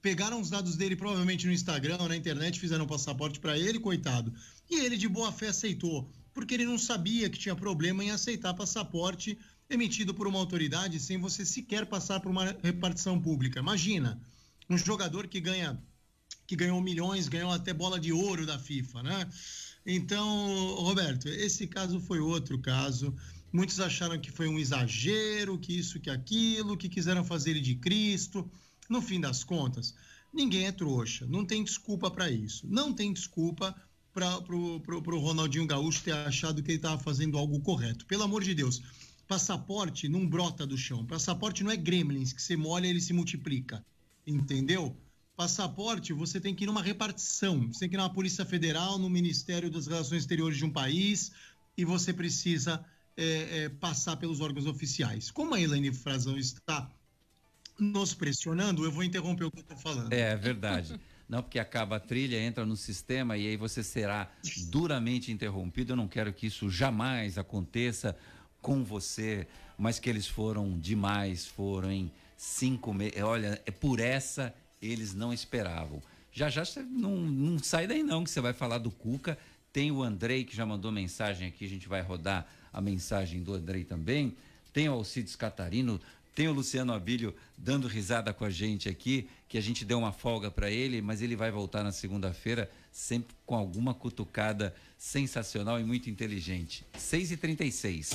Pegaram os dados dele provavelmente no Instagram, na internet, fizeram um passaporte para ele, coitado. E ele de boa fé aceitou, porque ele não sabia que tinha problema em aceitar passaporte emitido por uma autoridade sem você sequer passar por uma repartição pública. Imagina, um jogador que ganha que ganhou milhões, ganhou até bola de ouro da FIFA, né? Então, Roberto, esse caso foi outro caso. Muitos acharam que foi um exagero, que isso, que aquilo, que quiseram fazer ele de Cristo. No fim das contas, ninguém é trouxa, não tem desculpa para isso. Não tem desculpa para pro Ronaldinho Gaúcho ter achado que ele estava fazendo algo correto. Pelo amor de Deus, passaporte não brota do chão. Passaporte não é gremlins que você molha ele se multiplica. Entendeu? Passaporte, você tem que ir numa repartição. Você tem que ir na Polícia Federal, no Ministério das Relações Exteriores de um país e você precisa é, é, passar pelos órgãos oficiais. Como a Elaine Frazão está nos pressionando, eu vou interromper o que eu estou falando. É, é verdade. <laughs> Não, porque acaba a trilha, entra no sistema e aí você será duramente interrompido. Eu não quero que isso jamais aconteça com você, mas que eles foram demais, foram em cinco meses. Olha, é por essa eles não esperavam. Já já você não, não sai daí não, que você vai falar do Cuca. Tem o Andrei que já mandou mensagem aqui, a gente vai rodar a mensagem do Andrei também. Tem o Alcides Catarino, tem o Luciano Abílio dando risada com a gente aqui, que a gente deu uma folga para ele, mas ele vai voltar na segunda-feira sempre com alguma cutucada sensacional e muito inteligente. 6h36.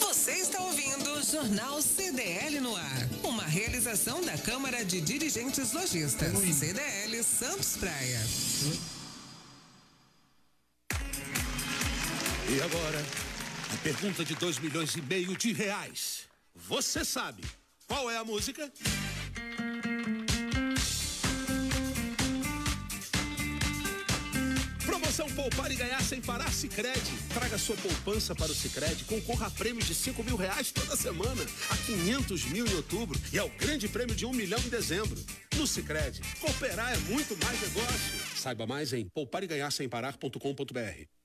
Você está ouvindo o Jornal CDL no ar. Uma realização da Câmara de Dirigentes Lojistas. CDL Santos Praia. E agora, a pergunta de 2 milhões e meio de reais. Você sabe qual é a música? Promoção Poupar e Ganhar Sem Parar Sicredi. Traga sua poupança para o Sicredi, concorra a prêmios de 5 mil reais toda semana, a 500 mil em outubro e ao grande prêmio de um milhão em dezembro. No Sicredi, cooperar é muito mais negócio. Saiba mais em poupareganharsemparar.com.br.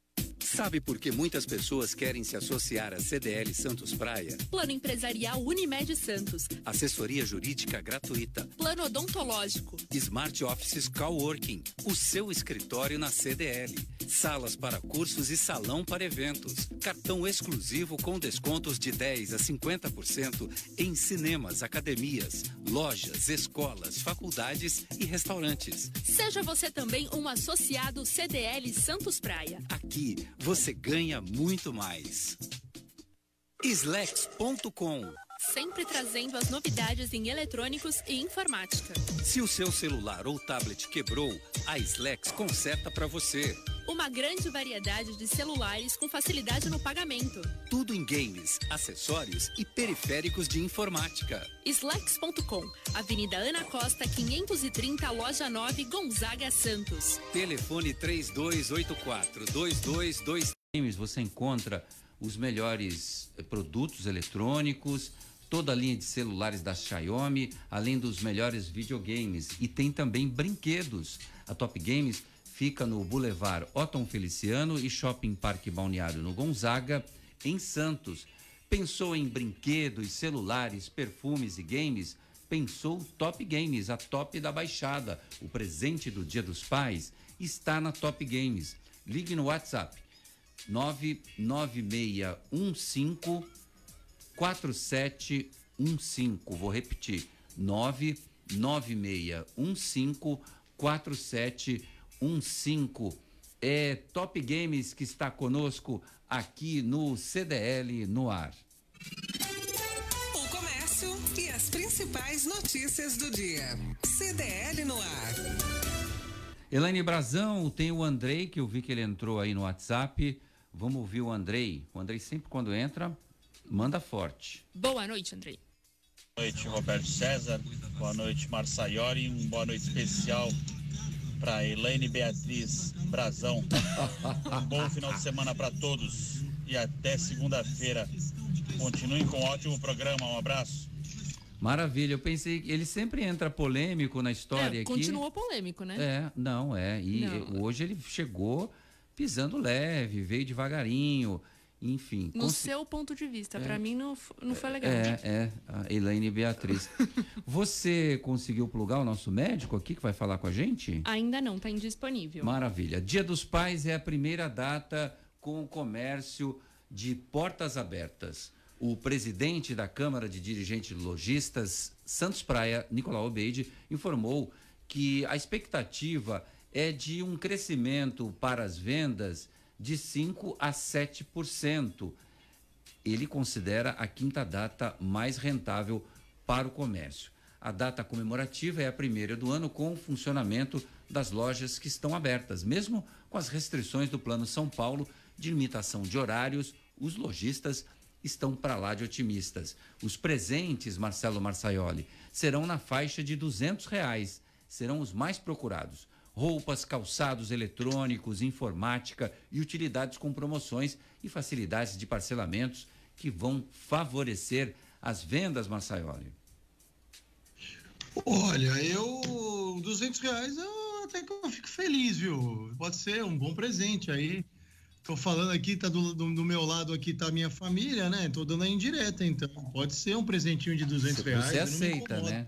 Sabe por que muitas pessoas querem se associar à CDL Santos Praia? Plano Empresarial Unimed Santos. Assessoria Jurídica Gratuita. Plano Odontológico. Smart Offices Coworking. O seu escritório na CDL. Salas para cursos e salão para eventos. Cartão exclusivo com descontos de 10 a 50% em cinemas, academias, lojas, escolas, faculdades e restaurantes. Seja você também um associado CDL Santos Praia. Aqui você ganha muito mais. Slex.com Sempre trazendo as novidades em eletrônicos e informática. Se o seu celular ou tablet quebrou, a Slex conserta para você. Uma grande variedade de celulares com facilidade no pagamento. Tudo em games, acessórios e periféricos de informática. Slex.com, Avenida Ana Costa, 530, Loja 9, Gonzaga, Santos. Telefone 3284 222 games você encontra os melhores eh, produtos eletrônicos, toda a linha de celulares da Xiaomi, além dos melhores videogames e tem também brinquedos. A Top Games fica no Boulevard Otton Feliciano e Shopping Parque Balneário no Gonzaga, em Santos. Pensou em brinquedos, celulares, perfumes e games? Pensou Top Games, a top da baixada. O presente do Dia dos Pais está na Top Games. Ligue no WhatsApp 99615 4715. Vou repetir. 99615 4715. É Top Games que está conosco aqui no CDL no ar. O comércio e as principais notícias do dia. CDL no ar. Elaine Brazão, tem o Andrei, que eu vi que ele entrou aí no WhatsApp. Vamos ouvir o Andrei. O Andrei sempre quando entra, manda forte. Boa noite, Andrei. Boa noite, Roberto César. Boa noite, Marçaiori. Um boa noite especial para Elaine Beatriz Brazão. Um bom final de semana para todos e até segunda-feira. Continuem com um ótimo programa. Um abraço. Maravilha, eu pensei que ele sempre entra polêmico na história é, aqui. Continuou polêmico, né? É, não, é. E Não. hoje ele chegou pisando leve, veio devagarinho, enfim. No seu ponto de vista, pra mim não, não foi legal. É, é, a Elaine Beatriz. <laughs> Você conseguiu plugar o nosso médico aqui que vai falar com a gente? Ainda não, tá indisponível. Maravilha. Dia dos Pais é a primeira data com o comércio de portas abertas. O presidente da Câmara de Dirigentes Logistas, Santos Praia, Nicolau Obeide, informou que a expectativa é de um crescimento para as vendas de 5 a 7%. Ele considera a quinta data mais rentável para o comércio. A data comemorativa é a primeira do ano com o funcionamento das lojas que estão abertas, mesmo com as restrições do Plano São Paulo de limitação de horários, os lojistas estão para lá de otimistas. Os presentes, Marcelo Marçaioli, serão na faixa de 200 reais, serão os mais procurados. Roupas, calçados eletrônicos, informática e utilidades com promoções e facilidades de parcelamentos que vão favorecer as vendas, Marçaioli. Olha, eu. 200 reais eu até que eu fico feliz, viu? Pode ser um bom presente aí. Tô falando aqui, tá do, do, do meu lado aqui tá a minha família, né? Tô dando a indireta, então. Pode ser um presentinho de 200 reais. Você aceita, né?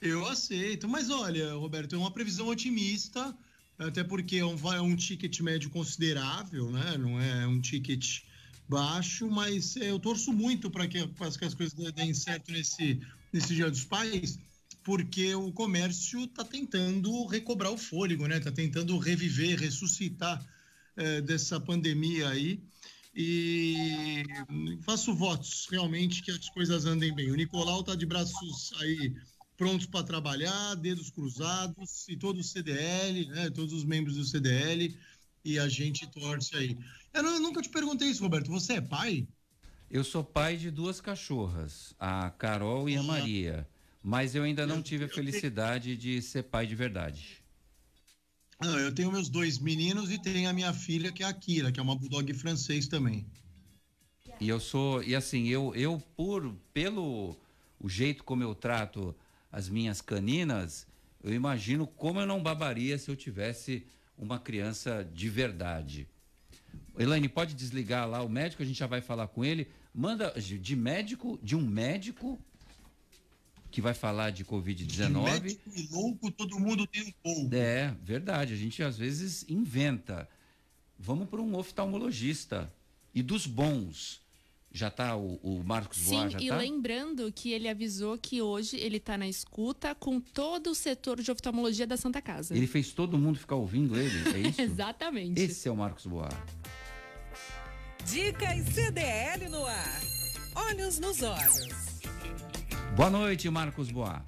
Eu aceito, mas olha, Roberto, é uma previsão otimista, até porque é um, é um ticket médio considerável, né? Não é um ticket baixo, mas é, eu torço muito para que, que as coisas deem certo nesse, nesse Dia dos Pais, porque o comércio está tentando recobrar o fôlego, né? Está tentando reviver, ressuscitar eh, dessa pandemia aí. E faço votos realmente que as coisas andem bem. O Nicolau está de braços aí prontos para trabalhar, dedos cruzados, e todo o CDL, né? Todos os membros do CDL, e a gente torce aí. Eu, não- eu nunca te perguntei isso, Roberto. Você é pai? Eu sou pai de duas cachorras, a Carol e a Maria, mas eu ainda não tive a felicidade de ser pai de verdade. Não, eu tenho meus dois meninos e tenho a minha filha, que é a Kira, que é uma bulldog francês também. E eu sou, e assim, eu, eu por, pelo o jeito como eu trato as minhas caninas, eu imagino como eu não babaria se eu tivesse uma criança de verdade. Elaine, pode desligar lá o médico, a gente já vai falar com ele. Manda de médico, de um médico que vai falar de Covid-19. Médico e louco, todo mundo tem um pouco. É, verdade. A gente às vezes inventa. Vamos para um oftalmologista. E dos bons. Já está o, o, Marcos Sim, Boa, já e tá? lembrando que ele avisou que hoje ele está na escuta com todo o setor de oftalmologia da Santa Casa. Ele fez todo mundo ficar ouvindo ele, é isso? <laughs> Exatamente. Esse é o Marcos Boa. Dicas CDL no ar. Olhos nos olhos. Boa noite, Marcos Boa.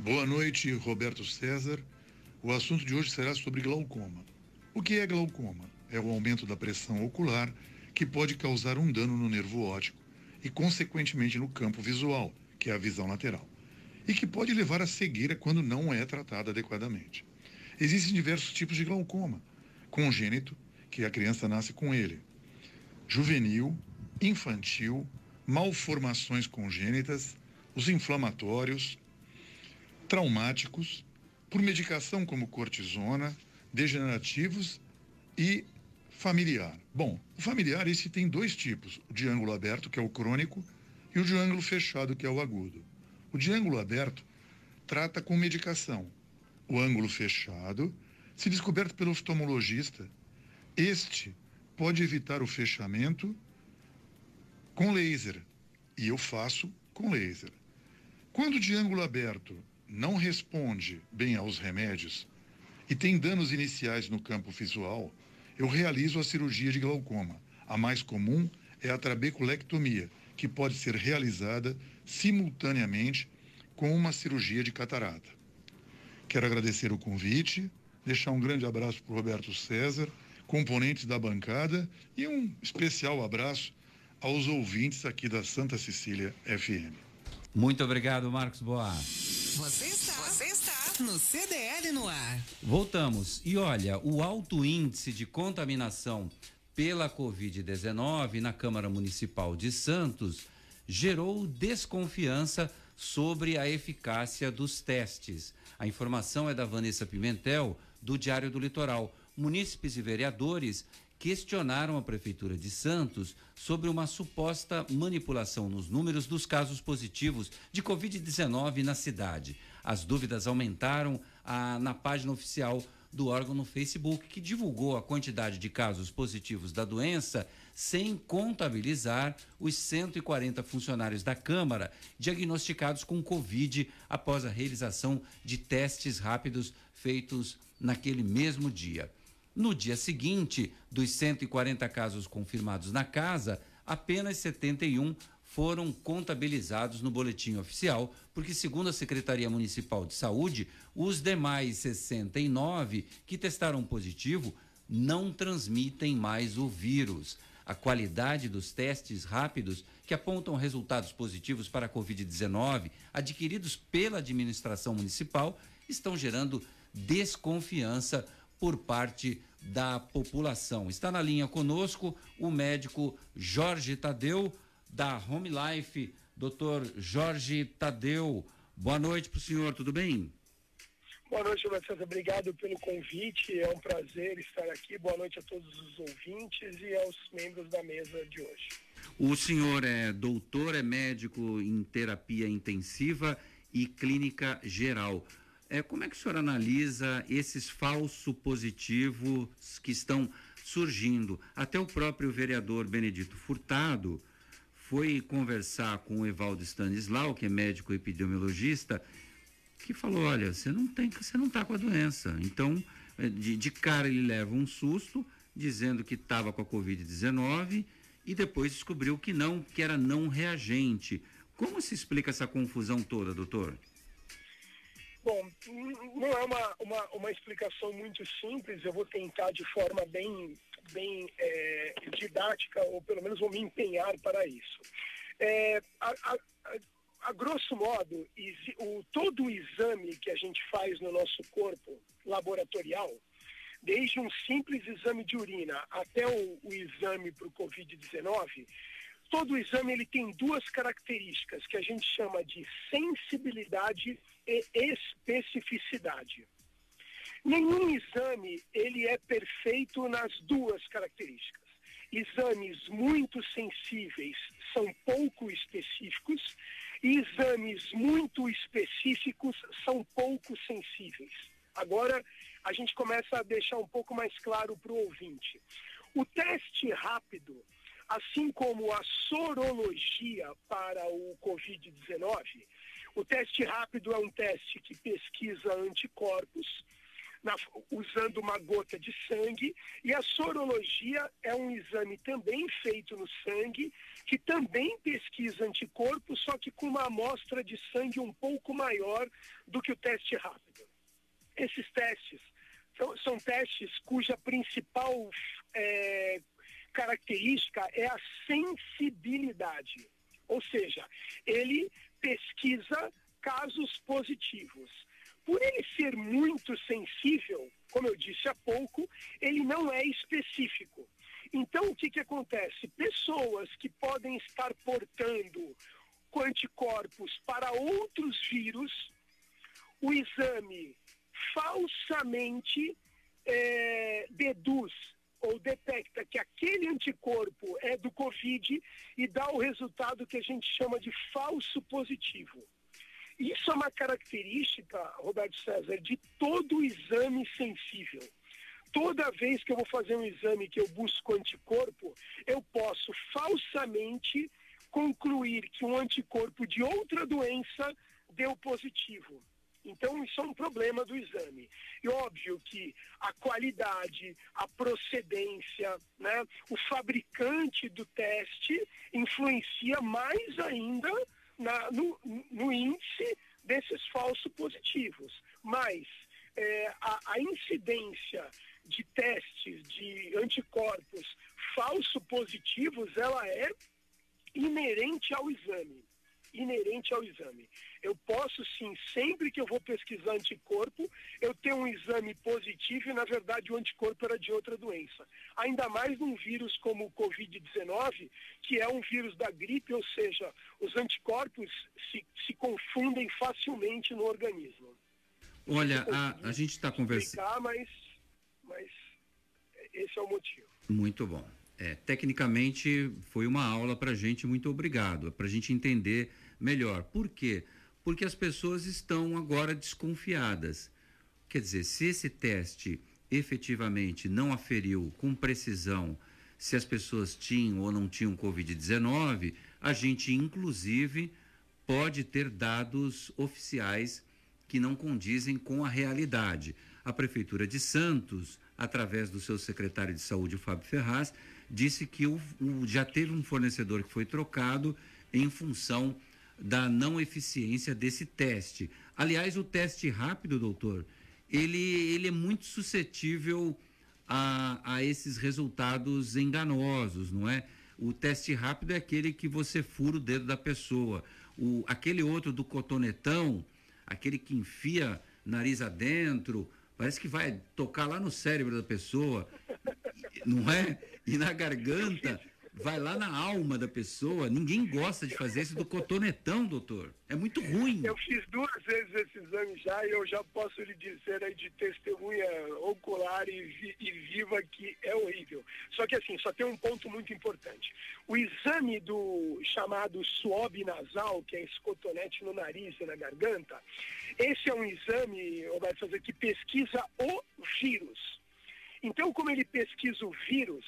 Boa noite, Roberto César. O assunto de hoje será sobre glaucoma. O que é glaucoma? É o aumento da pressão ocular que pode causar um dano no nervo óptico e, consequentemente, no campo visual, que é a visão lateral, e que pode levar à cegueira quando não é tratada adequadamente. Existem diversos tipos de glaucoma: congênito, que a criança nasce com ele, juvenil, infantil, malformações congênitas, os inflamatórios, traumáticos, por medicação como cortisona, degenerativos e familiar. Bom, o familiar esse tem dois tipos, o de ângulo aberto, que é o crônico, e o de ângulo fechado, que é o agudo. O de ângulo aberto trata com medicação. O ângulo fechado, se descoberto pelo oftalmologista, este pode evitar o fechamento com laser, e eu faço com laser. Quando de ângulo aberto não responde bem aos remédios e tem danos iniciais no campo visual, eu realizo a cirurgia de glaucoma. A mais comum é a trabeculectomia, que pode ser realizada simultaneamente com uma cirurgia de catarata. Quero agradecer o convite, deixar um grande abraço para o Roberto César, componentes da bancada e um especial abraço aos ouvintes aqui da Santa Cecília FM. Muito obrigado, Marcos Boa. Você está, você está no CDL no ar. Voltamos. E olha, o alto índice de contaminação pela Covid-19 na Câmara Municipal de Santos gerou desconfiança sobre a eficácia dos testes. A informação é da Vanessa Pimentel, do Diário do Litoral. Munícipes e vereadores questionaram a Prefeitura de Santos sobre uma suposta manipulação nos números dos casos positivos de Covid-19 na cidade. As dúvidas aumentaram na página oficial do órgão no Facebook, que divulgou a quantidade de casos positivos da doença sem contabilizar os 140 funcionários da Câmara diagnosticados com Covid após a realização de testes rápidos feitos naquele mesmo dia. No dia seguinte, dos 140 casos confirmados na casa, apenas 71 foram contabilizados no boletim oficial, porque, segundo a Secretaria Municipal de Saúde, os demais 69 que testaram positivo não transmitem mais o vírus. A qualidade dos testes rápidos que apontam resultados positivos para a Covid-19, adquiridos pela administração municipal, estão gerando desconfiança por parte da população. Está na linha conosco o médico Jorge Tadeu, da Home Life. Doutor Jorge Tadeu, boa noite para o senhor, tudo bem? Boa noite, César. Obrigado pelo convite. É um prazer estar aqui. Boa noite a todos os ouvintes e aos membros da mesa de hoje. O senhor é doutor, é médico em terapia intensiva e clínica geral. É, como é que o senhor analisa esses falsos positivos que estão surgindo? Até o próprio vereador Benedito Furtado foi conversar com o Evaldo Stanislau, que é médico epidemiologista, que falou: olha, você não tem, você não está com a doença. Então, de, de cara ele leva um susto, dizendo que estava com a Covid-19 e depois descobriu que não, que era não reagente. Como se explica essa confusão toda, doutor? Bom, não é uma, uma, uma explicação muito simples, eu vou tentar de forma bem, bem é, didática, ou pelo menos vou me empenhar para isso. É, a, a, a, grosso modo, o, todo o exame que a gente faz no nosso corpo laboratorial, desde um simples exame de urina até o, o exame para o Covid-19, todo o exame ele tem duas características que a gente chama de sensibilidade e especificidade. Nenhum exame ele é perfeito nas duas características. Exames muito sensíveis são pouco específicos e exames muito específicos são pouco sensíveis. Agora, a gente começa a deixar um pouco mais claro para o ouvinte. O teste rápido, assim como a sorologia para o Covid-19, o teste rápido é um teste que pesquisa anticorpos, na, usando uma gota de sangue, e a sorologia é um exame também feito no sangue, que também pesquisa anticorpos, só que com uma amostra de sangue um pouco maior do que o teste rápido. Esses testes são, são testes cuja principal é, característica é a sensibilidade. Ou seja, ele pesquisa casos positivos. Por ele ser muito sensível, como eu disse há pouco, ele não é específico. Então, o que, que acontece? Pessoas que podem estar portando anticorpos para outros vírus, o exame falsamente é, deduz ou detecta que aquele anticorpo é do Covid e dá o resultado que a gente chama de falso positivo. Isso é uma característica, Roberto César, de todo exame sensível. Toda vez que eu vou fazer um exame que eu busco anticorpo, eu posso falsamente concluir que um anticorpo de outra doença deu positivo. Então, isso é um problema do exame. E óbvio que a qualidade, a procedência, né, o fabricante do teste influencia mais ainda na, no, no, índice desses falsos positivos. Mas é, a, a incidência de testes de anticorpos falso positivos, ela é inerente ao exame inerente ao exame. Eu posso sim, sempre que eu vou pesquisar anticorpo, eu tenho um exame positivo e na verdade o anticorpo era de outra doença. Ainda mais num vírus como o Covid-19, que é um vírus da gripe, ou seja, os anticorpos se, se confundem facilmente no organismo. Olha, a, a gente está conversando. Mas, mas esse é o motivo. Muito bom. É, tecnicamente foi uma aula para gente, muito obrigado, para a gente entender melhor. Por quê? Porque as pessoas estão agora desconfiadas. Quer dizer, se esse teste efetivamente não aferiu com precisão se as pessoas tinham ou não tinham Covid-19, a gente, inclusive, pode ter dados oficiais que não condizem com a realidade. A Prefeitura de Santos, através do seu secretário de saúde, Fábio Ferraz, disse que o, o, já teve um fornecedor que foi trocado em função da não eficiência desse teste. Aliás, o teste rápido, doutor, ele, ele é muito suscetível a, a esses resultados enganosos, não é? O teste rápido é aquele que você fura o dedo da pessoa. O, aquele outro do cotonetão, aquele que enfia nariz adentro, parece que vai tocar lá no cérebro da pessoa, não é? E na garganta vai lá na alma da pessoa. Ninguém gosta de fazer isso do cotonetão, doutor. É muito ruim. Eu fiz duas vezes esse exame já e eu já posso lhe dizer aí de testemunha ocular e, vi, e viva que é horrível. Só que assim, só tem um ponto muito importante. O exame do chamado swab nasal, que é esse cotonete no nariz e na garganta, esse é um exame, Roberto, fazer que pesquisa o vírus. Então, como ele pesquisa o vírus,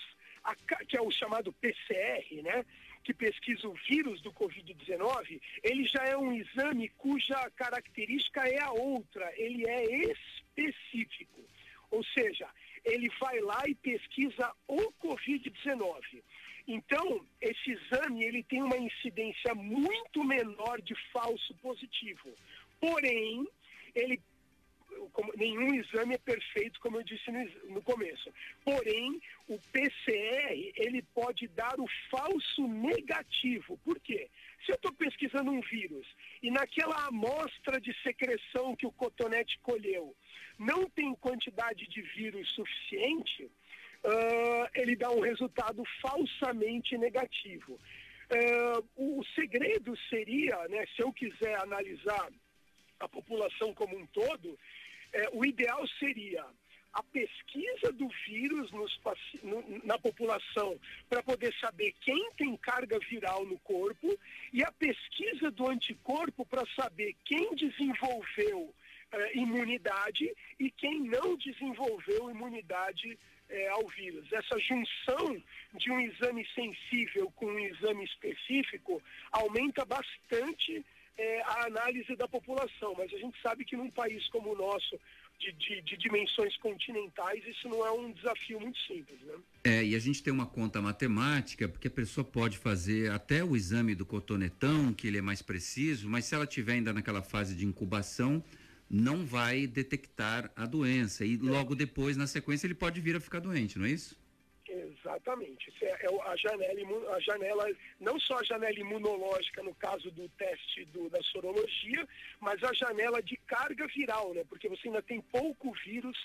a, que é o chamado PCR, né? que pesquisa o vírus do Covid-19, ele já é um exame cuja característica é a outra, ele é específico. Ou seja, ele vai lá e pesquisa o Covid-19. Então, esse exame ele tem uma incidência muito menor de falso positivo. Porém, ele como, nenhum exame é perfeito, como eu disse no, no, começo. Porém, o PCR, ele pode dar o falso negativo. Por quê? Se eu estou pesquisando um vírus e naquela amostra de secreção que o cotonete colheu não tem quantidade de vírus suficiente, uh, ele dá um resultado falsamente negativo. Uh, o segredo seria, né, se eu quiser analisar a população como um todo, é, o ideal seria a pesquisa do vírus nos, no, na população para poder saber quem tem carga viral no corpo e a pesquisa do anticorpo para saber quem desenvolveu eh, imunidade e quem não desenvolveu imunidade eh, ao vírus. Essa junção de um exame sensível com um exame específico aumenta bastante eh, a análise da população, mas a gente sabe que num país como o nosso, de, de, de, dimensões continentais, isso não é um desafio muito simples, né? É, e a gente tem uma conta matemática, porque a pessoa pode fazer até o exame do cotonetão, que ele é mais preciso, mas se ela estiver ainda naquela fase de incubação, não vai detectar a doença. E logo depois, na sequência, ele pode vir a ficar doente, não é isso? Exatamente. É, é a, janela, a janela, não só a janela imunológica no caso do teste do, da sorologia, mas a janela de carga viral, né? Porque você ainda tem pouco vírus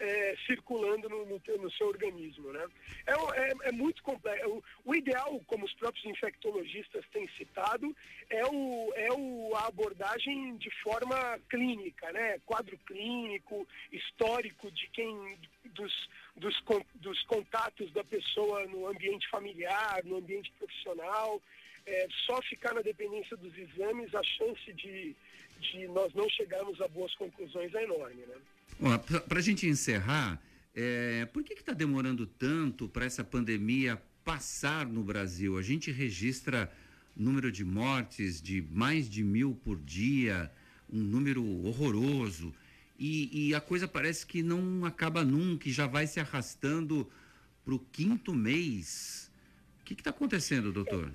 é, circulando no, no, no, seu organismo, né? É, é, é muito complexo. O, o, ideal, como os próprios infectologistas têm citado, é, o, é o, a abordagem de forma clínica, né? Quadro clínico, histórico de quem dos, dos, dos contatos da pessoa no ambiente familiar, no ambiente profissional. É, só ficar na dependência dos exames, a chance de, de nós não chegarmos a boas conclusões é enorme, né? Para a gente encerrar, é, por que está demorando tanto para essa pandemia passar no Brasil? A gente registra número de mortes de mais de mil por dia, um número horroroso. E, e a coisa parece que não acaba nunca, e já vai se arrastando para o quinto mês. O que está acontecendo, doutor?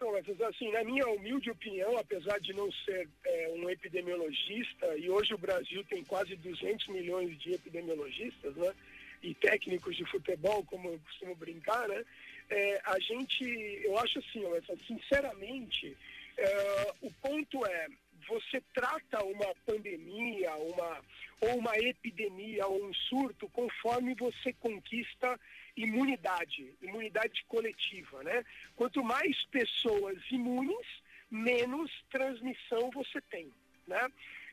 Então, assim, na minha humilde opinião, apesar de não ser é, um epidemiologista, e hoje o Brasil tem quase 200 milhões de epidemiologistas, né? E técnicos de futebol, como eu costumo brincar, né? É, a gente, eu acho assim, sinceramente, é, o ponto é, você trata uma pandemia, uma, ou uma epidemia, ou um surto, conforme você conquista imunidade, imunidade coletiva, né? Quanto mais pessoas imunes, menos transmissão você tem, né?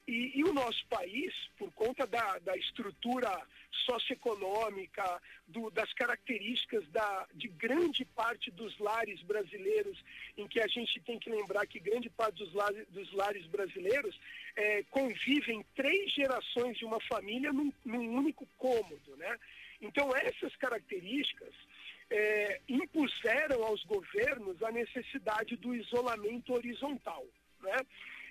E, e, o nosso país, por conta da, da estrutura socioeconômica, do, das características da, de grande parte dos lares brasileiros, em que a gente tem que lembrar que grande parte dos lares, dos lares brasileiros é, convivem três gerações de uma família num, num único cômodo, né? Então, essas características é, impuseram aos governos a necessidade do isolamento horizontal. Né?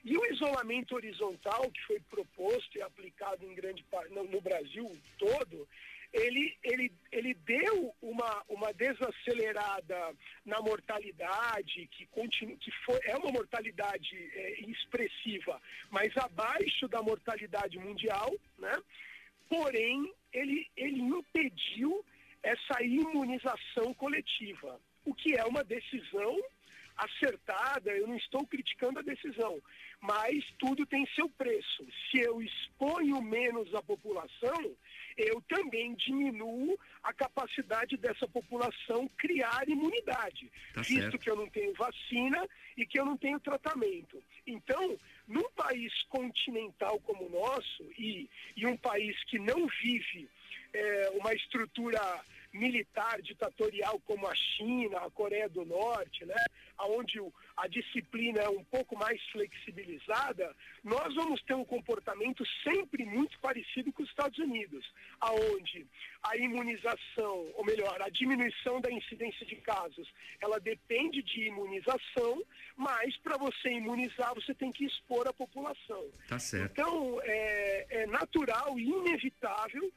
E o isolamento horizontal que foi proposto e aplicado em grande parte no, no Brasil todo, ele, ele, ele deu uma, uma desacelerada na mortalidade, que, continua, que foi, é uma mortalidade é, expressiva, mas abaixo da mortalidade mundial, né? porém ele, ele impediu essa imunização coletiva, o que é uma decisão acertada, eu não estou criticando a decisão, mas tudo tem seu preço. Se eu exponho menos a população, eu também diminuo a capacidade dessa população criar imunidade, tá visto certo. que eu não tenho vacina e que eu não tenho tratamento. Então, num país continental como o nosso e, e um país que não vive é, uma estrutura militar ditatorial como a China, a Coreia do Norte, né, onde a disciplina é um pouco mais flexibilizada, nós vamos ter um comportamento sempre muito parecido com os Estados Unidos, aonde a imunização, ou melhor, a diminuição da incidência de casos, ela depende de imunização, mas para você imunizar você tem que expor a população. Tá certo. Então é, é natural e inevitável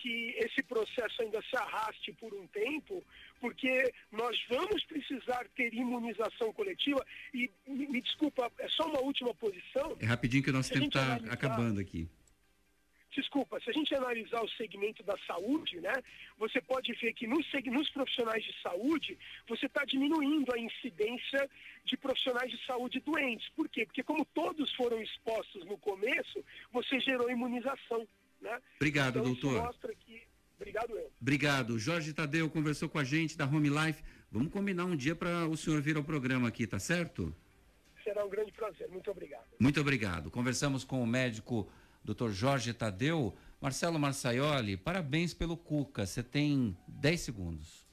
que esse processo ainda se arraste por um tempo, porque nós vamos precisar ter imunização coletiva. E me, me desculpa, é só uma última posição. É rapidinho que o nosso tempo está acabando aqui. Desculpa, se a gente analisar o segmento da saúde, né, você pode ver que nos, nos profissionais de saúde, você está diminuindo a incidência de profissionais de saúde doentes. Por quê? Porque como todos foram expostos no começo, você gerou imunização. Né? Obrigado, então, doutor. mostra que... Obrigado, eu. Obrigado. Jorge Tadeu conversou com a gente da Home Life. Vamos combinar um dia para o senhor vir ao programa aqui, tá certo? Será um grande prazer. Muito obrigado. Muito obrigado. Conversamos com o médico Dr. Jorge Tadeu. Marcelo Marçaioli, parabéns pelo Cuca. Você tem 10 segundos.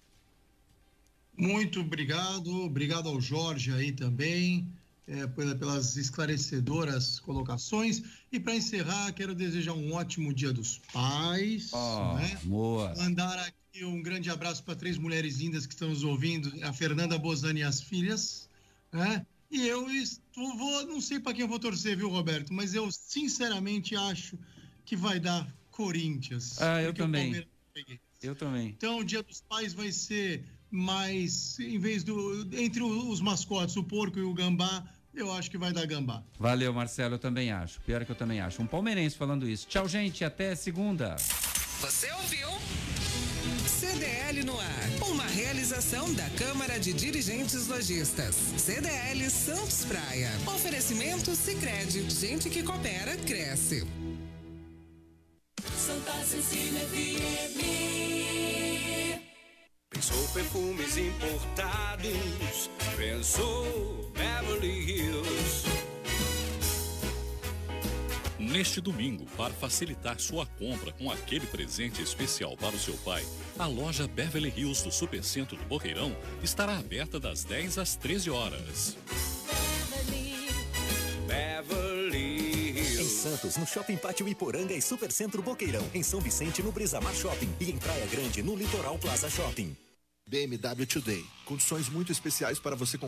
Muito obrigado, obrigado ao Jorge aí também, é, pelas esclarecedoras colocações. E para encerrar, quero desejar um ótimo Dia dos Pais. Oh, né? boa. Mandar aqui um grande abraço para três mulheres lindas que estão nos ouvindo: a Fernanda Bozani e as filhas. Né? E eu estou, vou, não sei para quem eu vou torcer, viu, Roberto? Mas eu sinceramente acho que vai dar Corinthians. Ah, eu também. Eu também. Então, o Dia dos Pais vai ser mais, em vez do. Entre os mascotes, o porco e o gambá, eu acho que vai dar gambá. Valeu, Marcelo, eu também acho. Pior que eu também acho. Um palmeirense falando isso. Tchau, gente, até segunda. Você ouviu? CDL no ar. Uma realização da Câmara de Dirigentes Lojistas. CDL Santos Praia. Oferecimento Sicredi. Gente que coopera, cresce. Santa Cecília FM. Pensou perfumes importados, pensou Beverly Hills. Neste domingo, para facilitar sua compra com aquele presente especial para o seu pai, a loja Beverly Hills do Supercentro do Boqueirão estará aberta das 10 às 13 horas. Beverly Hills. Santos, no Shopping Pátio Iporanga e Supercentro Boqueirão. Em São Vicente, no Brisamar Shopping. E em Praia Grande, no Litoral Plaza Shopping. BMW Today. Condições muito especiais para você